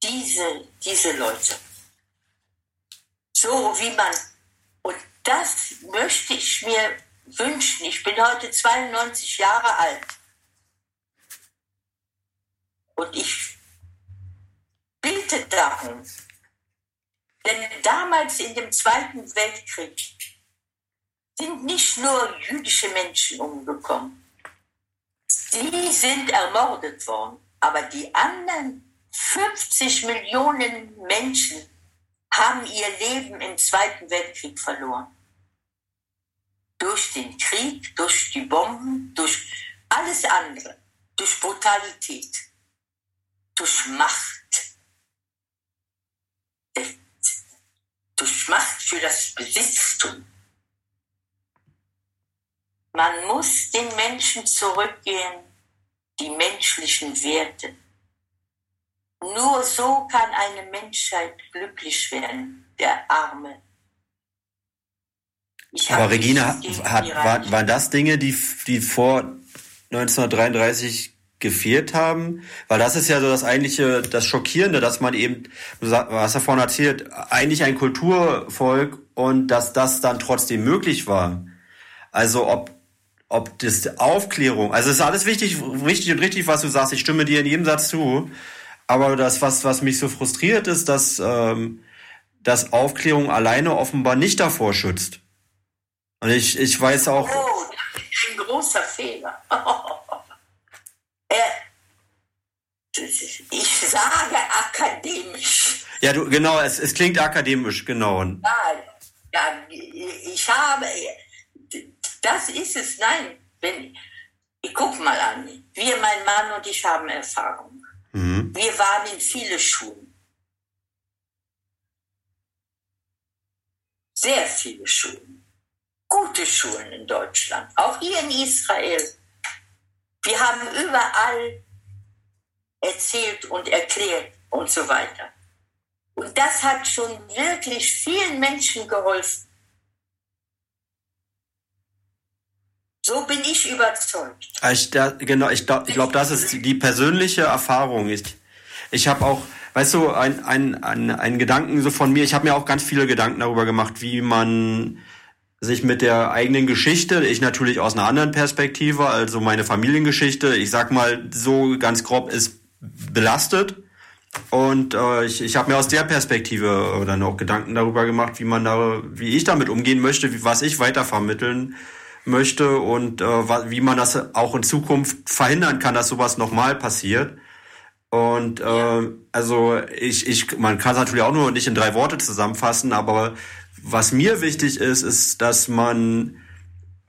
Diese, diese Leute. So wie man, und das möchte ich mir wünschen, ich bin heute 92 Jahre alt und ich bitte darum, denn damals in dem Zweiten Weltkrieg sind nicht nur jüdische Menschen umgekommen, die sind ermordet worden, aber die anderen 50 Millionen Menschen haben ihr Leben im Zweiten Weltkrieg verloren. Durch den Krieg, durch die Bomben, durch alles andere, durch Brutalität, durch Macht. Durch Macht für das Besitztum. Man muss den Menschen zurückgehen, die menschlichen Werte. Nur so kann eine Menschheit glücklich werden, der Arme. Ich Aber Regina, hat, war, waren das Dinge, die, die vor 1933 gefehlt haben? Weil das ist ja so das eigentliche, das Schockierende, dass man eben, hast ja vorhin erzählt, eigentlich ein Kulturvolk und dass das dann trotzdem möglich war. Also ob ob das Aufklärung, also es ist alles wichtig, wichtig und richtig, was du sagst. Ich stimme dir in jedem Satz zu. Aber das, was, was mich so frustriert, ist, dass, ähm, dass Aufklärung alleine offenbar nicht davor schützt. Und ich, ich weiß auch. Oh, ein großer Fehler. <laughs> ich sage akademisch. Ja, du, genau, es, es klingt akademisch, genau. Nein, ja, ich habe, das ist es, nein, wenn, ich guck mal an, wir, mein Mann und ich haben Erfahrung. Mhm. Wir waren in viele Schulen. Sehr viele Schulen. Gute Schulen in Deutschland, auch hier in Israel. Wir haben überall erzählt und erklärt und so weiter. Und das hat schon wirklich vielen Menschen geholfen. So bin ich überzeugt. Ich, da, genau, ich glaube, ich glaub, das ist die persönliche Erfahrung. Ich, ich habe auch, weißt du, ein, ein, ein, ein Gedanken so von mir, ich habe mir auch ganz viele Gedanken darüber gemacht, wie man sich mit der eigenen Geschichte, ich natürlich aus einer anderen Perspektive, also meine Familiengeschichte, ich sag mal so ganz grob, ist belastet. Und äh, ich, ich habe mir aus der Perspektive dann auch Gedanken darüber gemacht, wie man da, wie ich damit umgehen möchte, wie, was ich weitervermitteln möchte und äh, wie man das auch in Zukunft verhindern kann, dass sowas nochmal passiert. Und äh, also ich, ich, man kann es natürlich auch nur nicht in drei Worte zusammenfassen, aber was mir wichtig ist, ist, dass man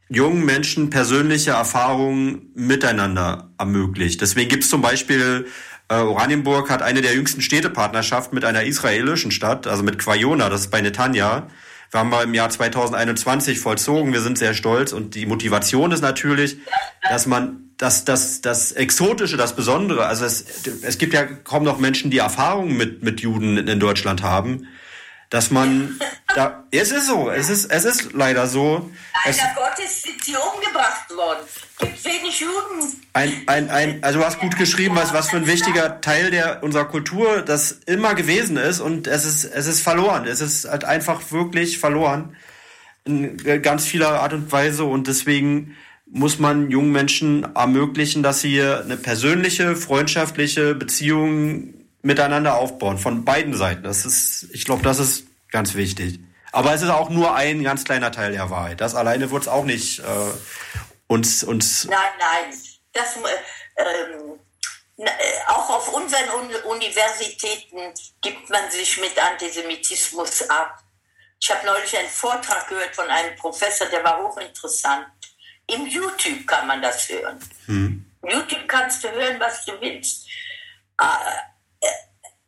jungen Menschen persönliche Erfahrungen miteinander ermöglicht. Deswegen gibt es zum Beispiel äh, Oranienburg hat eine der jüngsten Städtepartnerschaften mit einer israelischen Stadt, also mit Quayona, das ist bei Netanya. Wir haben wir im Jahr 2021 vollzogen. Wir sind sehr stolz und die Motivation ist natürlich, dass man das, das, das Exotische, das Besondere, also es, es gibt ja kaum noch Menschen, die Erfahrungen mit, mit Juden in Deutschland haben dass man da, <laughs> es ist so, es ist, es ist leider so. Leider Gottes sind sie umgebracht worden. Gibt wenig Juden. Ein, ein, ein, also du hast gut geschrieben, was, was für ein wichtiger Teil der, unserer Kultur das immer gewesen ist und es ist, es ist verloren. Es ist halt einfach wirklich verloren. In ganz vieler Art und Weise und deswegen muss man jungen Menschen ermöglichen, dass sie eine persönliche, freundschaftliche Beziehung miteinander aufbauen, von beiden Seiten. Das ist, ich glaube, das ist ganz wichtig. Aber es ist auch nur ein ganz kleiner Teil der Wahrheit. Das alleine wird es auch nicht äh, uns, uns. Nein, nein. Das, äh, ähm, äh, auch auf unseren Universitäten gibt man sich mit Antisemitismus ab. Ich habe neulich einen Vortrag gehört von einem Professor, der war hochinteressant. Im YouTube kann man das hören. Hm. YouTube kannst du hören, was du willst.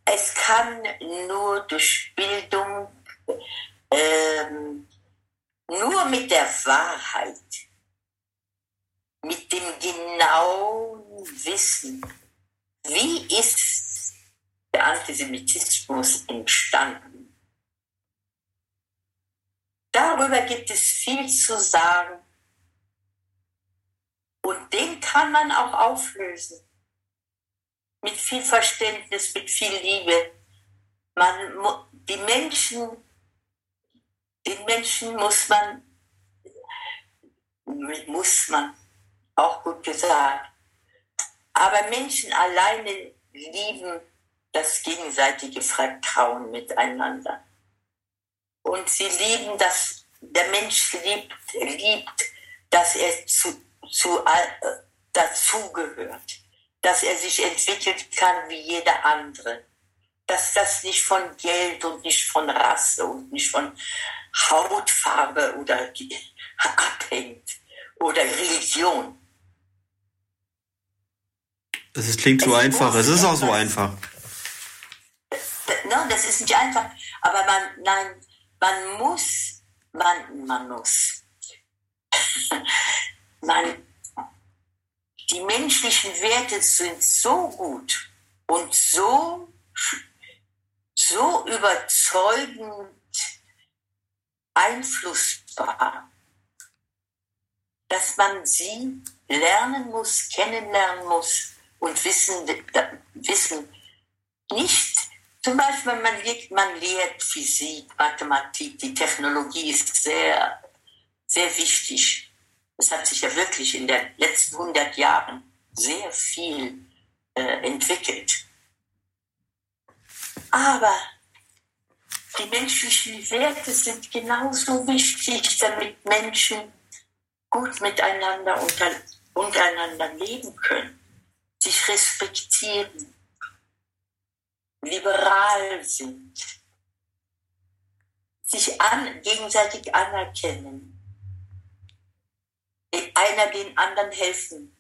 Es kann nur durch Bildung, ähm, nur mit der Wahrheit, mit dem genauen Wissen, wie ist der Antisemitismus entstanden. Darüber gibt es viel zu sagen und den kann man auch auflösen mit viel Verständnis, mit viel Liebe. Man, die Menschen, den Menschen muss man muss man, auch gut gesagt. Aber Menschen alleine lieben das gegenseitige Vertrauen miteinander. Und sie lieben, dass der Mensch liebt, liebt dass er zu, zu, äh, dazugehört, dass er sich entwickeln kann wie jeder andere, dass das nicht von Geld und nicht von Rasse und nicht von Hautfarbe oder <laughs> abhängt oder Religion. Das klingt so es einfach, es ist auch so einfach. Nein, das ist nicht einfach, aber man, nein, man muss, man, man muss, <laughs> man, die menschlichen Werte sind so gut und so, so überzeugend einflussbar, dass man sie lernen muss, kennenlernen muss und wissen, wissen nicht, zum Beispiel man, lehrt, man lehrt Physik, Mathematik, die Technologie ist sehr, sehr wichtig. Es hat sich ja wirklich in den letzten 100 Jahren sehr viel äh, entwickelt. Aber die menschlichen Werte sind genauso wichtig, damit Menschen gut miteinander unter, untereinander leben können, sich respektieren, liberal sind, sich an, gegenseitig anerkennen, einer den anderen helfen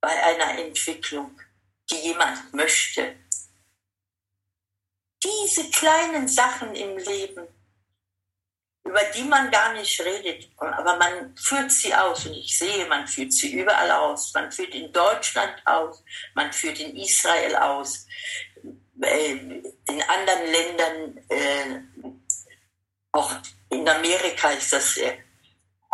bei einer Entwicklung, die jemand möchte. Diese kleinen Sachen im Leben, über die man gar nicht redet, aber man führt sie aus und ich sehe, man führt sie überall aus. Man führt in Deutschland aus, man führt in Israel aus, äh, in anderen Ländern, äh, auch in Amerika ist das sehr.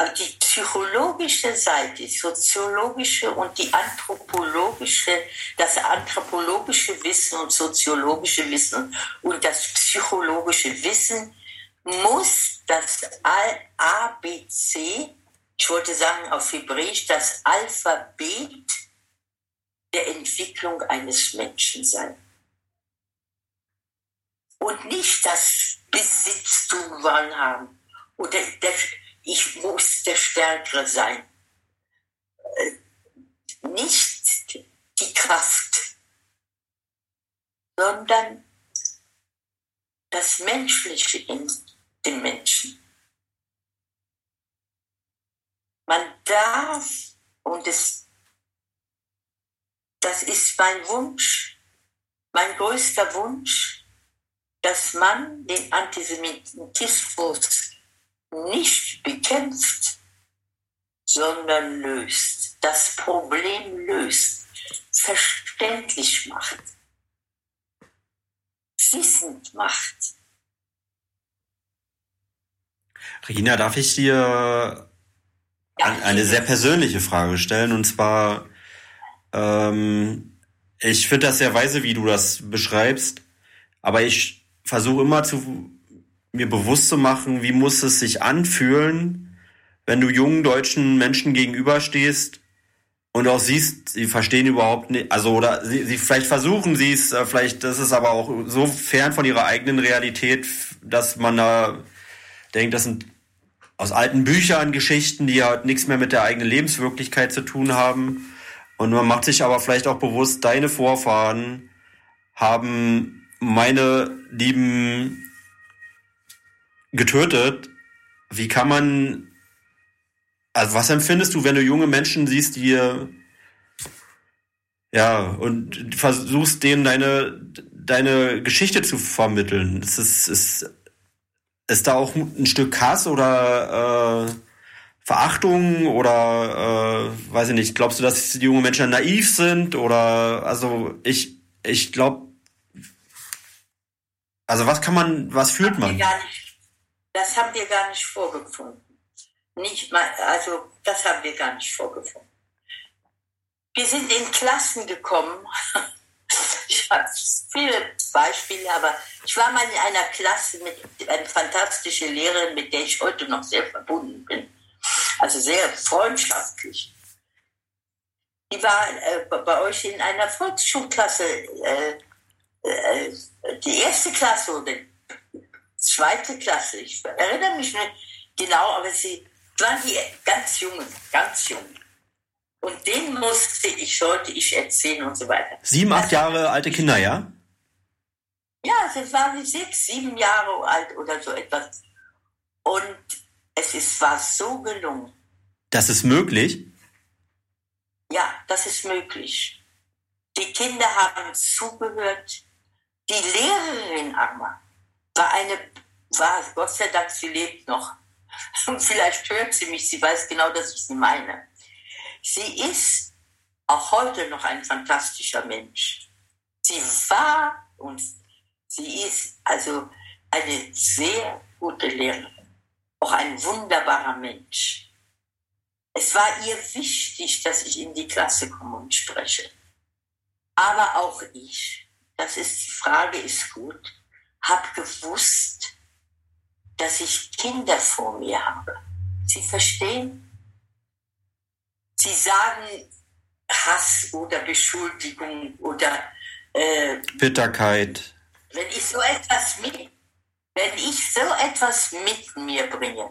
Aber die psychologische Seite, die soziologische und die anthropologische, das anthropologische Wissen und soziologische Wissen und das psychologische Wissen muss das ABC, ich wollte sagen auf Hebräisch, das Alphabet der Entwicklung eines Menschen sein. Und nicht das Besitztum wollen haben oder der ich muss der Stärkere sein. Äh, nicht die Kraft, sondern das Menschliche in dem Menschen. Man darf, und es, das ist mein Wunsch, mein größter Wunsch, dass man den Antisemitismus nicht bekämpft, sondern löst, das Problem löst, verständlich macht, wissend macht. Regina, darf ich dir eine sehr persönliche Frage stellen? Und zwar, ähm, ich finde das sehr weise, wie du das beschreibst, aber ich versuche immer zu mir bewusst zu machen, wie muss es sich anfühlen, wenn du jungen deutschen Menschen gegenüberstehst und auch siehst, sie verstehen überhaupt nicht, also oder sie, sie vielleicht versuchen sie es, äh, vielleicht das ist aber auch so fern von ihrer eigenen Realität, dass man da denkt, das sind aus alten Büchern Geschichten, die halt nichts mehr mit der eigenen Lebenswirklichkeit zu tun haben. Und man macht sich aber vielleicht auch bewusst, deine Vorfahren haben meine lieben getötet. Wie kann man, also was empfindest du, wenn du junge Menschen siehst, die ja, und versuchst denen deine, deine Geschichte zu vermitteln? Ist, es, ist, ist da auch ein Stück Hass oder äh, Verachtung oder äh, weiß ich nicht, glaubst du, dass die jungen Menschen naiv sind oder also ich ich glaube also was kann man was fühlt man? Gar nicht das haben wir gar nicht vorgefunden. Nicht mal, also das haben wir gar nicht vorgefunden. Wir sind in Klassen gekommen. <laughs> Ich habe viele Beispiele, aber ich war mal in einer Klasse mit einer fantastischen Lehrerin, mit der ich heute noch sehr verbunden bin. Also sehr freundschaftlich. Die war äh, bei euch in einer Volksschulklasse, äh, äh, die erste Klasse oder zweite Klasse. Ich erinnere mich nicht genau, aber sie waren die ganz jungen, ganz jung. Und den musste ich, sollte ich erzählen und so weiter. Sieben, acht Jahre alte Kinder, ja? Ja, sie waren sechs, sieben Jahre alt oder so etwas. Und es ist, war so gelungen. Das ist möglich? Ja, das ist möglich. Die Kinder haben zugehört. Die Lehrerin aber war eine, war, Gott sei Dank, sie lebt noch. <laughs> Und vielleicht hört sie mich, sie weiß genau, dass ich sie meine. Sie ist auch heute noch ein fantastischer Mensch. Sie war und sie ist also eine sehr gute Lehrerin, auch ein wunderbarer Mensch. Es war ihr wichtig, dass ich in die Klasse komme und spreche. Aber auch ich, das ist die Frage, ist gut, habe gewusst, dass ich Kinder vor mir habe. Sie verstehen? Sie sagen Hass oder Beschuldigung oder äh, Bitterkeit. Wenn ich so etwas mit, wenn ich so etwas mit mir bringe,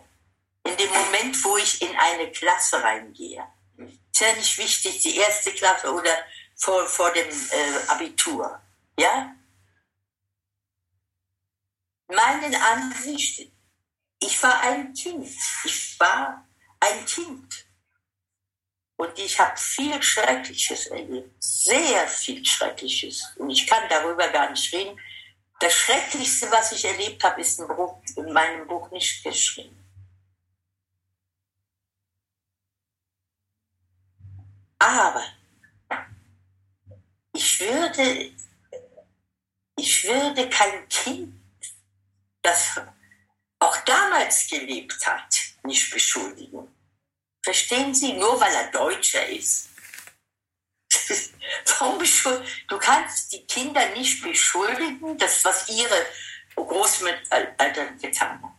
in dem Moment, wo ich in eine Klasse reingehe, ist ja nicht wichtig, die erste Klasse oder vor, vor dem äh, Abitur, ja? Meinen Ansichten, ich war ein Kind, ich war ein Kind. Und ich habe viel Schreckliches erlebt, sehr viel Schreckliches. Und ich kann darüber gar nicht reden. Das Schrecklichste, was ich erlebt habe, ist in, meinem Buch nicht geschrieben. Aber ich würde, ich würde kein Kind, das auch damals gelebt hat, nicht beschuldigen. Verstehen Sie? Nur weil er Deutscher ist. <laughs> Warum du kannst die Kinder nicht beschuldigen, das was ihre Großeltern getan haben.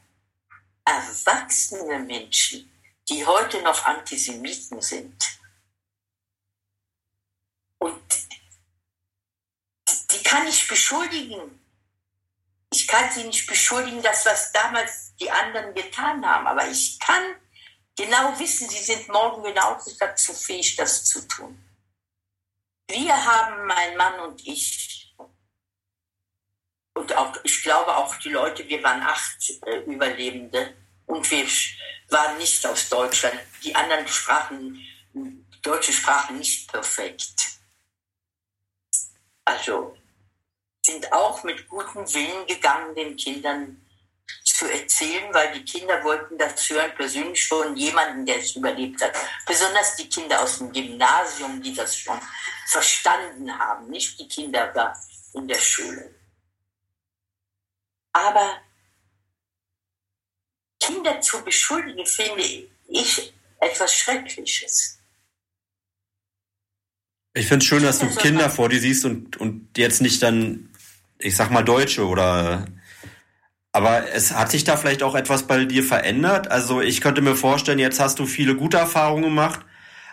Erwachsene Menschen, die heute noch Antisemiten sind. Und die kann ich beschuldigen. Ich kann sie nicht beschuldigen, das was damals die anderen getan haben, aber ich kann genau wissen, sie sind morgen genauso dazu fähig, das zu tun. Wir haben, mein Mann und ich, und auch, ich glaube auch die Leute, wir waren acht äh, Überlebende und wir waren nicht aus Deutschland. Die anderen sprachen, deutsche sprachen nicht perfekt. Also sind auch mit gutem Willen gegangen, den Kindern zu erzählen, weil die Kinder wollten das hören, persönlich schon jemanden, der es überlebt hat. Besonders die Kinder aus dem Gymnasium, die das schon verstanden haben, nicht die Kinder da in der Schule. Aber Kinder zu beschuldigen, finde ich etwas Schreckliches. Ich finde es schön, dass du Kinder vor dir siehst und, und jetzt nicht dann, ich sag mal, Deutsche oder aber es hat sich da vielleicht auch etwas bei dir verändert. Also ich könnte mir vorstellen, jetzt hast du viele gute Erfahrungen gemacht,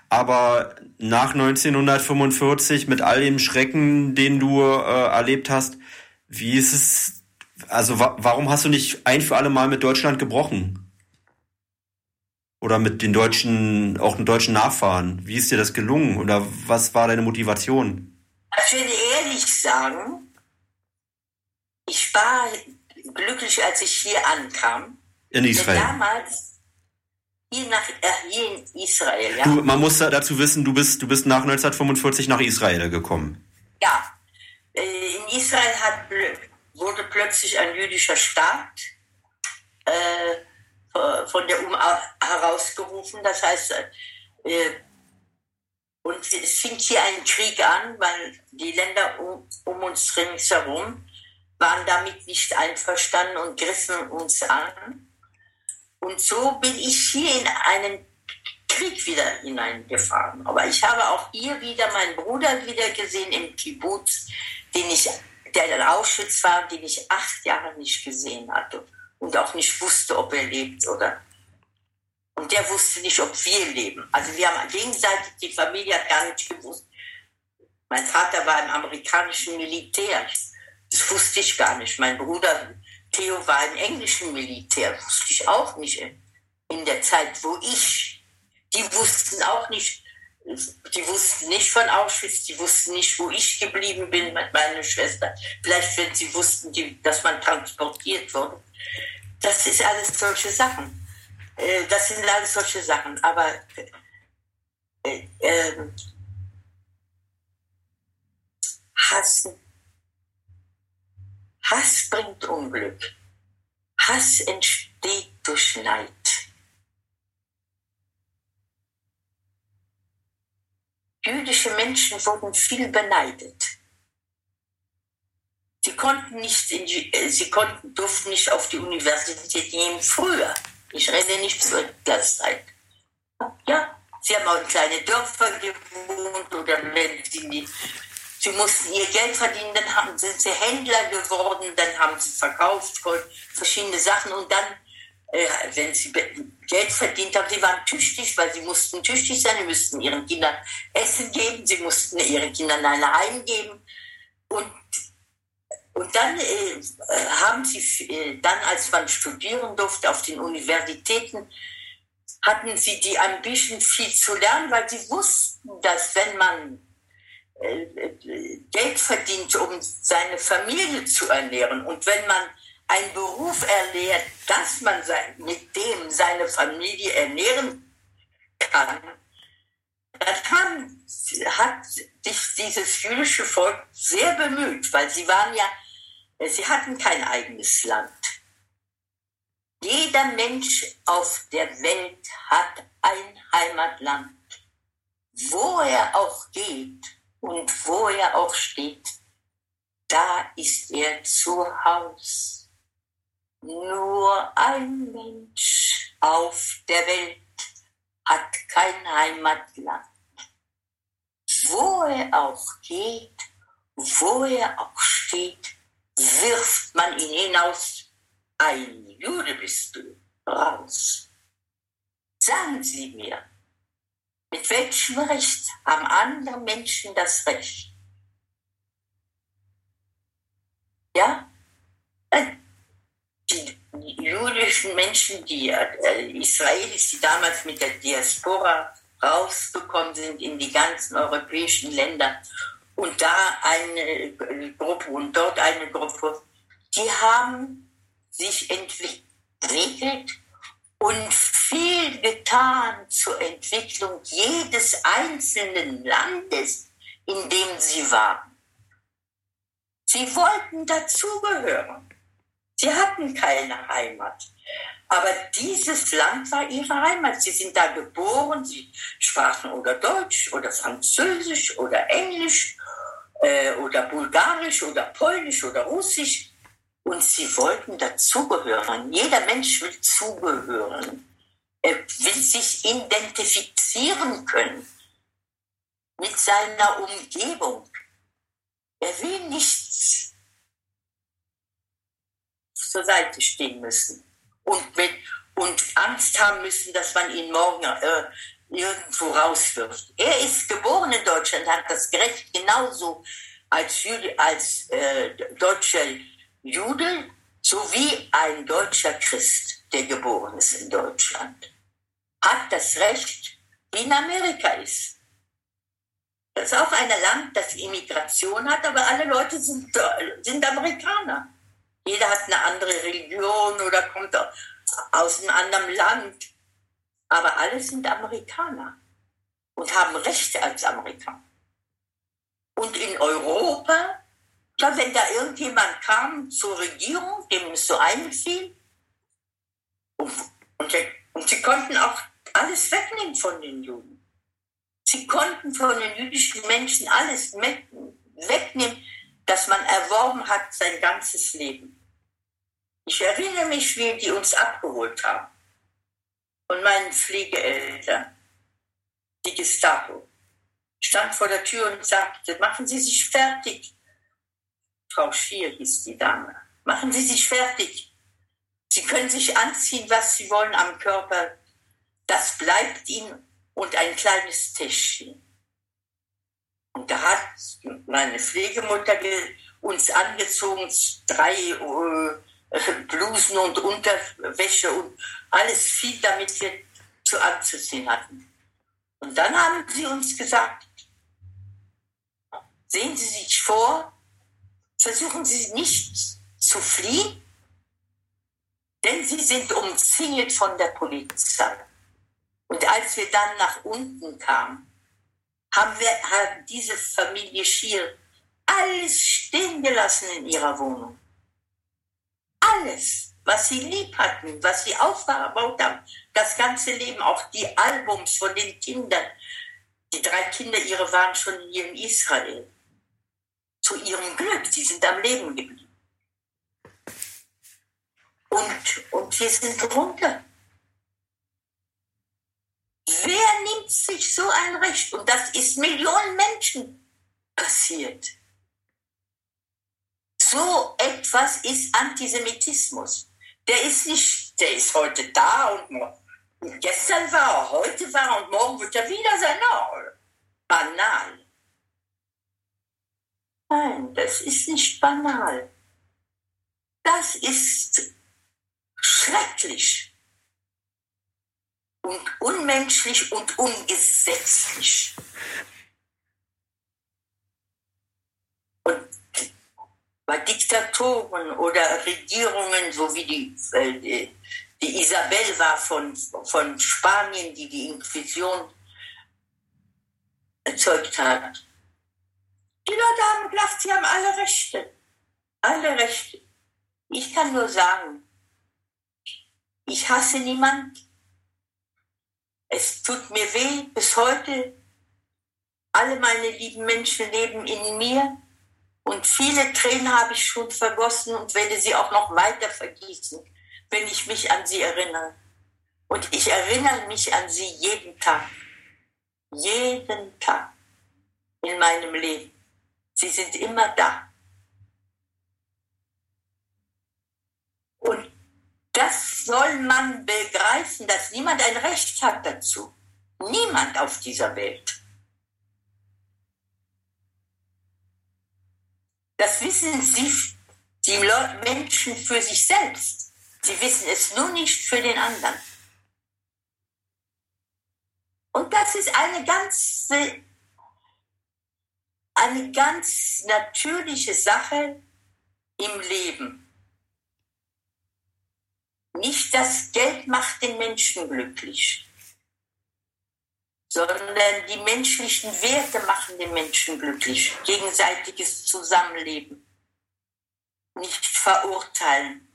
aber nach 1945 mit all dem Schrecken, den du äh, erlebt hast, wie ist es? Also wa warum hast du nicht ein für alle Mal mit Deutschland gebrochen? Oder mit den deutschen, auch den deutschen Nachfahren? Wie ist dir das gelungen? Oder was war deine Motivation? Ich würde ehrlich sagen, ich war glücklich, als ich hier ankam. In Israel. Denn damals hier, nach, äh, hier in Israel. Ja. Du, man muss dazu wissen, du bist, du bist nach 1945 nach Israel gekommen. Ja, äh, in Israel hat, wurde plötzlich ein jüdischer Staat äh, von der UM herausgerufen. Das heißt, äh, und es fing hier ein Krieg an, weil die Länder um, um uns ringsherum waren damit nicht einverstanden und griffen uns an. Und so bin ich hier in einen Krieg wieder hineingefahren. Aber ich habe auch hier wieder meinen Bruder wieder gesehen im Kibbutz, den ich, der in Auschwitz war, den ich acht Jahre nicht gesehen hatte und auch nicht wusste, ob er lebt oder. Und der wusste nicht, ob wir leben. Also wir haben gegenseitig, die Familie hat gar nicht gewusst. Mein Vater war im amerikanischen Militär. Das wusste ich gar nicht. Mein Bruder Theo war im englischen Militär. Wusste ich auch nicht in der Zeit, wo ich. Die wussten auch nicht, die wussten nicht von Auschwitz, die wussten nicht, wo ich geblieben bin mit meiner Schwester. Vielleicht, wenn sie wussten, die, dass man transportiert wurde. Das ist alles solche Sachen. Äh, das sind alles solche Sachen. Aber äh, äh, Hassen. Hass bringt Unglück. Hass entsteht durch Neid. Jüdische Menschen wurden viel beneidet. Sie konnten nicht, die, äh, sie konnten, durften nicht auf die Universität gehen früher. Ich rede nicht zur Gleitzeit. Ja, sie haben auch in kleine Dörfer gewohnt oder wenn sie nicht, sie mussten ihr Geld verdienen, dann haben, sind sie Händler geworden, dann haben sie verkauft verschiedene Sachen und dann äh, wenn sie Geld verdient haben, sie waren tüchtig, weil sie mussten tüchtig sein, sie mussten ihren Kindern Essen geben, sie mussten ihren Kindern ein Heim geben. Und, und dann äh, haben sie, äh, dann als man studieren durfte auf den Universitäten, hatten sie die Ambition viel zu lernen, weil sie wussten, dass wenn man Geld verdient, um seine Familie zu ernähren und wenn man einen Beruf erlehrt, dass man mit dem seine Familie ernähren kann, dann hat sich dieses jüdische Volk sehr bemüht, weil sie waren ja, sie hatten kein eigenes Land. Jeder Mensch auf der Welt hat ein Heimatland. Wo er auch geht und wo er auch steht, da ist er zu Hause. Nur ein Mensch auf der Welt hat kein Heimatland. Wo er auch geht, wo er auch steht, wirft man ihn hinaus. Ein Jude bist du, raus. Sagen Sie mir, mit welchem Recht haben andere Menschen das Recht? Ja? die jüdischen Menschen, die äh, Israelis, die damals mit der Diaspora rausgekommen sind in die ganzen europäischen Länder und da eine Gruppe und dort eine Gruppe, die haben sich entwickelt und viel getan zur Entwicklung jedes einzelnen Landes, in dem sie waren. Sie wollten dazugehören. Sie hatten keine Heimat. Aber dieses Land war ihre Heimat. Sie sind da geboren, sie sprachen oder Deutsch oder Französisch oder Englisch äh, oder Bulgarisch oder Polnisch oder Russisch. Und sie wollten dazugehören. Jeder Mensch will zugehören. Er will sich identifizieren können mit seiner Umgebung. Er will nichts zur Seite stehen müssen und, mit, und Angst haben müssen, dass man ihn morgen äh, irgendwo rauswirft. Er ist geboren in Deutschland, hat das Recht genauso als, Jude, als äh, deutscher Jude sowie ein deutscher Christ, der geboren ist in Deutschland, hat das Recht, wie in Amerika ist. Das ist auch ein Land, das Immigration hat, aber alle Leute sind, sind Amerikaner. Jeder hat eine andere Religion oder kommt aus einem anderen Land. Aber alle sind Amerikaner und haben Rechte als Amerikaner. Und in Europa, ja, wenn da irgendjemand kam zur Regierung, dem es so einfiel, und, und, sie konnten auch alles wegnehmen von den Juden. Sie konnten von den jüdischen Menschen alles wegnehmen, das man erworben hat sein ganzes Leben. Ich erinnere mich, wie die uns abgeholt haben. Und meinen Pflegeeltern, die Gestapo, stand vor der Tür und sagte, machen Sie sich fertig. Frau Schier hieß die Dame. Machen Sie sich fertig. Sie können sich anziehen, was Sie wollen am Körper. das bleibt ihm und ein kleines Täschchen. Und da hat meine Pflegemutter uns angezogen, drei äh, Blusen und Unterwäsche und alles viel, damit wir zu anzuziehen hatten. Und dann haben sie uns gesagt, sehen Sie sich vor, versuchen Sie nicht zu fliehen, denn Sie sind umzingelt von der Polizei. Und als wir dann nach unten kamen, haben wir haben diese Familie Schier alles stehen gelassen in ihrer Wohnung. Alles, was sie lieb hatten, was sie aufgebaut haben, das ganze Leben, auch die Albums von den Kindern. Die drei Kinder, ihre waren schon hier in Israel. Zu ihrem Glück, sie sind am Leben geblieben. Und, und wir sind runter. Wer nimmt sich so ein Recht? Und das ist Millionen Menschen passiert. So etwas ist Antisemitismus. Der ist nicht, der ist heute da und gestern war er, heute war er und morgen wird er wieder sein. No, banal. Nein, das ist nicht banal. Das ist schrecklich und unmenschlich und ungesetzlich. Und bei Diktatoren oder Regierungen, so wie die, äh, die Isabel war von, von Spanien, die die Inquisition erzeugt hat. Die Leute haben gedacht, sie haben alle Rechte. Alle Rechte. Ich kann nur sagen, ich hasse niemand. Es tut mir weh bis heute. Alle meine lieben Menschen leben in mir. Und viele Tränen habe ich schon vergossen und werde sie auch noch weiter vergießen, wenn ich mich an sie erinnere. Und ich erinnere mich an sie jeden Tag. Jeden Tag in meinem Leben. Sie sind immer da. Und das soll man begreifen, dass niemand ein Recht hat dazu. Niemand auf dieser Welt. Das wissen sie, die Menschen für sich selbst. Sie wissen es nur nicht für den anderen. Und das ist eine ganz, eine ganz natürliche Sache im Leben. Nicht das Geld macht den Menschen glücklich sondern die menschlichen Werte machen den Menschen glücklich. Gegenseitiges Zusammenleben, nicht verurteilen,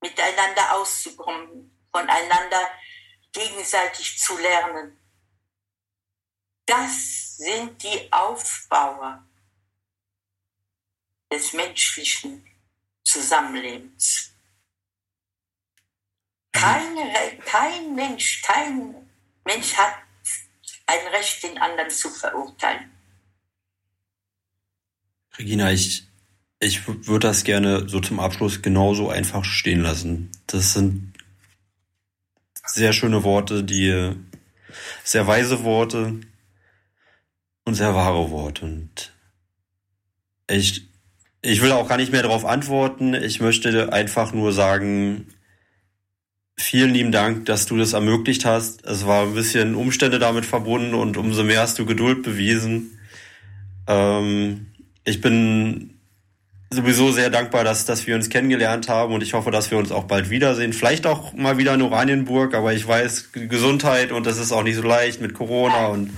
miteinander auszukommen, voneinander gegenseitig zu lernen. Das sind die Aufbauer des menschlichen Zusammenlebens. Keine, kein Mensch, kein Mensch hat ein Recht, den anderen zu verurteilen. Regina, ich, ich würde das gerne so zum Abschluss genauso einfach stehen lassen. Das sind sehr schöne Worte, die sehr weise Worte und sehr wahre Worte. Und ich, ich will auch gar nicht mehr darauf antworten. Ich möchte einfach nur sagen, Vielen lieben Dank, dass du das ermöglicht hast. Es war ein bisschen Umstände damit verbunden und umso mehr hast du Geduld bewiesen. Ähm, ich bin sowieso sehr dankbar, dass, dass wir uns kennengelernt haben und ich hoffe, dass wir uns auch bald wiedersehen. Vielleicht auch mal wieder in Oranienburg, aber ich weiß, Gesundheit und das ist auch nicht so leicht mit Corona und.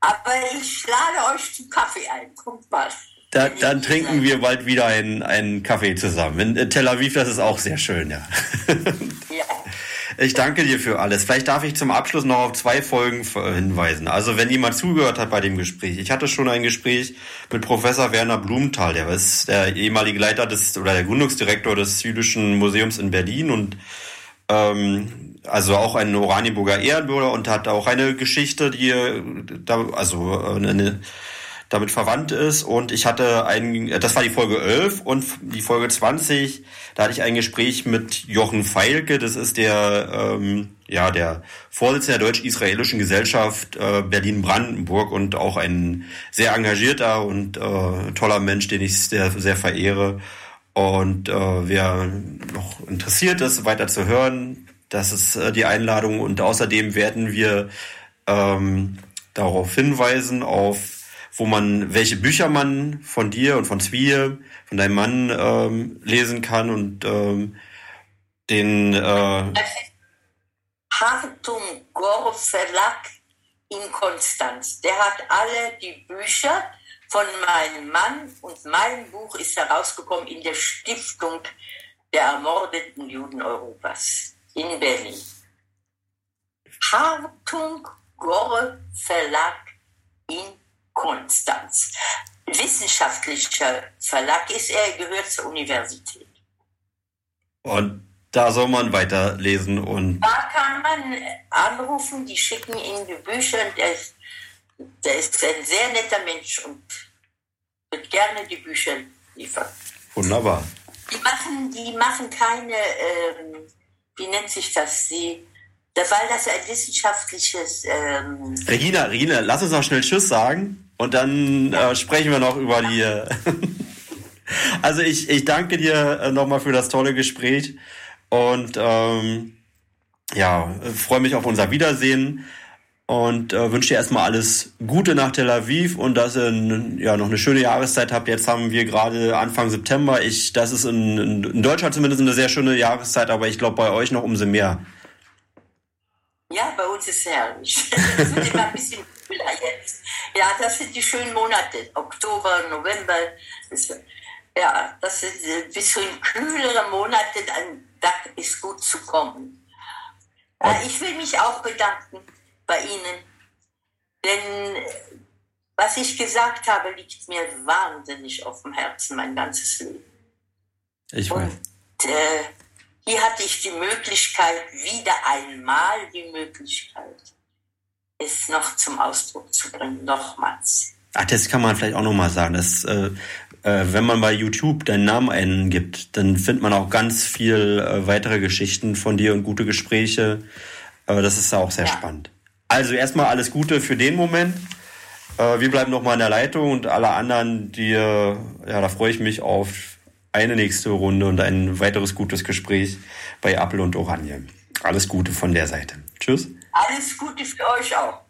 Aber ich lade euch zum Kaffee ein. Kommt mal. Da, dann trinken wir bald wieder einen, einen Kaffee zusammen. In Tel Aviv, das ist auch sehr schön, ja. <laughs> ja. Ich danke dir für alles. Vielleicht darf ich zum Abschluss noch auf zwei Folgen hinweisen. Also wenn jemand zugehört hat bei dem Gespräch. Ich hatte schon ein Gespräch mit Professor Werner Blumenthal, der ist der ehemalige Leiter des oder der Gründungsdirektor des Jüdischen Museums in Berlin und ähm, also auch ein Oranienburger Ehrenbürger und hat auch eine Geschichte, die da, also eine damit verwandt ist. Und ich hatte ein, das war die Folge 11 und die Folge 20, da hatte ich ein Gespräch mit Jochen Feilke, das ist der, ähm, ja, der Vorsitzende der deutsch-israelischen Gesellschaft äh, Berlin-Brandenburg und auch ein sehr engagierter und äh, toller Mensch, den ich sehr, sehr verehre. Und äh, wer noch interessiert ist, weiter zu hören, das ist äh, die Einladung. Und außerdem werden wir ähm, darauf hinweisen, auf wo man, welche Bücher man von dir und von Zwie, von deinem Mann ähm, lesen kann und ähm, den äh, Hartung Gore Verlag in Konstanz. Der hat alle die Bücher von meinem Mann und mein Buch ist herausgekommen in der Stiftung der ermordeten Juden Europas in Berlin. Hartung Gore Verlag in Konstanz. Wissenschaftlicher Verlag ist er, gehört zur Universität. Und da soll man weiterlesen und. Da kann man anrufen, die schicken ihm die Bücher. Der ist, der ist ein sehr netter Mensch und wird gerne die Bücher liefern. Wunderbar. Die machen, die machen keine, ähm, wie nennt sich das? Sie weil das ein wissenschaftliches. Ähm Regina, Regina, lass uns noch schnell Tschüss sagen und dann äh, sprechen wir noch über die. <laughs> Also ich, ich danke dir äh, nochmal für das tolle Gespräch und ähm, ja, freue mich auf unser Wiedersehen und äh, wünsche dir erstmal alles Gute nach Tel Aviv und dass ihr ja noch eine schöne Jahreszeit habt. Jetzt haben wir gerade Anfang September. Ich, das ist in, in Deutschland zumindest eine sehr schöne Jahreszeit, aber ich glaube bei euch noch umso mehr. Ja, bei uns ist es <laughs> herrlich. Es wird immer ein bisschen kühler jetzt. Ja, das sind die schönen Monate. Oktober, November. Ja, das sind ein bisschen kühlere Monate, dann da ist gut zu kommen. Ich will mich auch bedanken bei Ihnen, denn was ich gesagt habe, liegt mir wahnsinnig auf dem Herzen, mein ganzes Leben. Ich weiß. Und äh, hier hatte ich die Möglichkeit, wieder einmal die Möglichkeit, es noch zum Ausdruck zu bringen, nochmals. Ach, das kann man vielleicht auch nochmal sagen. Dass, äh, äh, wenn man bei YouTube deinen Namen eingibt, dann findet man auch ganz viel äh, weitere Geschichten von dir und gute Gespräche. Das ist auch sehr ja. spannend. Also erstmal alles Gute für den Moment. Äh, wir bleiben nochmal in der Leitung und alle anderen, die, ja, da freue ich mich auf eine nächste Runde und ein weiteres gutes Gespräch bei Apple und Oranje. Alles Gute von der Seite. Tschüss. Alles Gute für euch auch.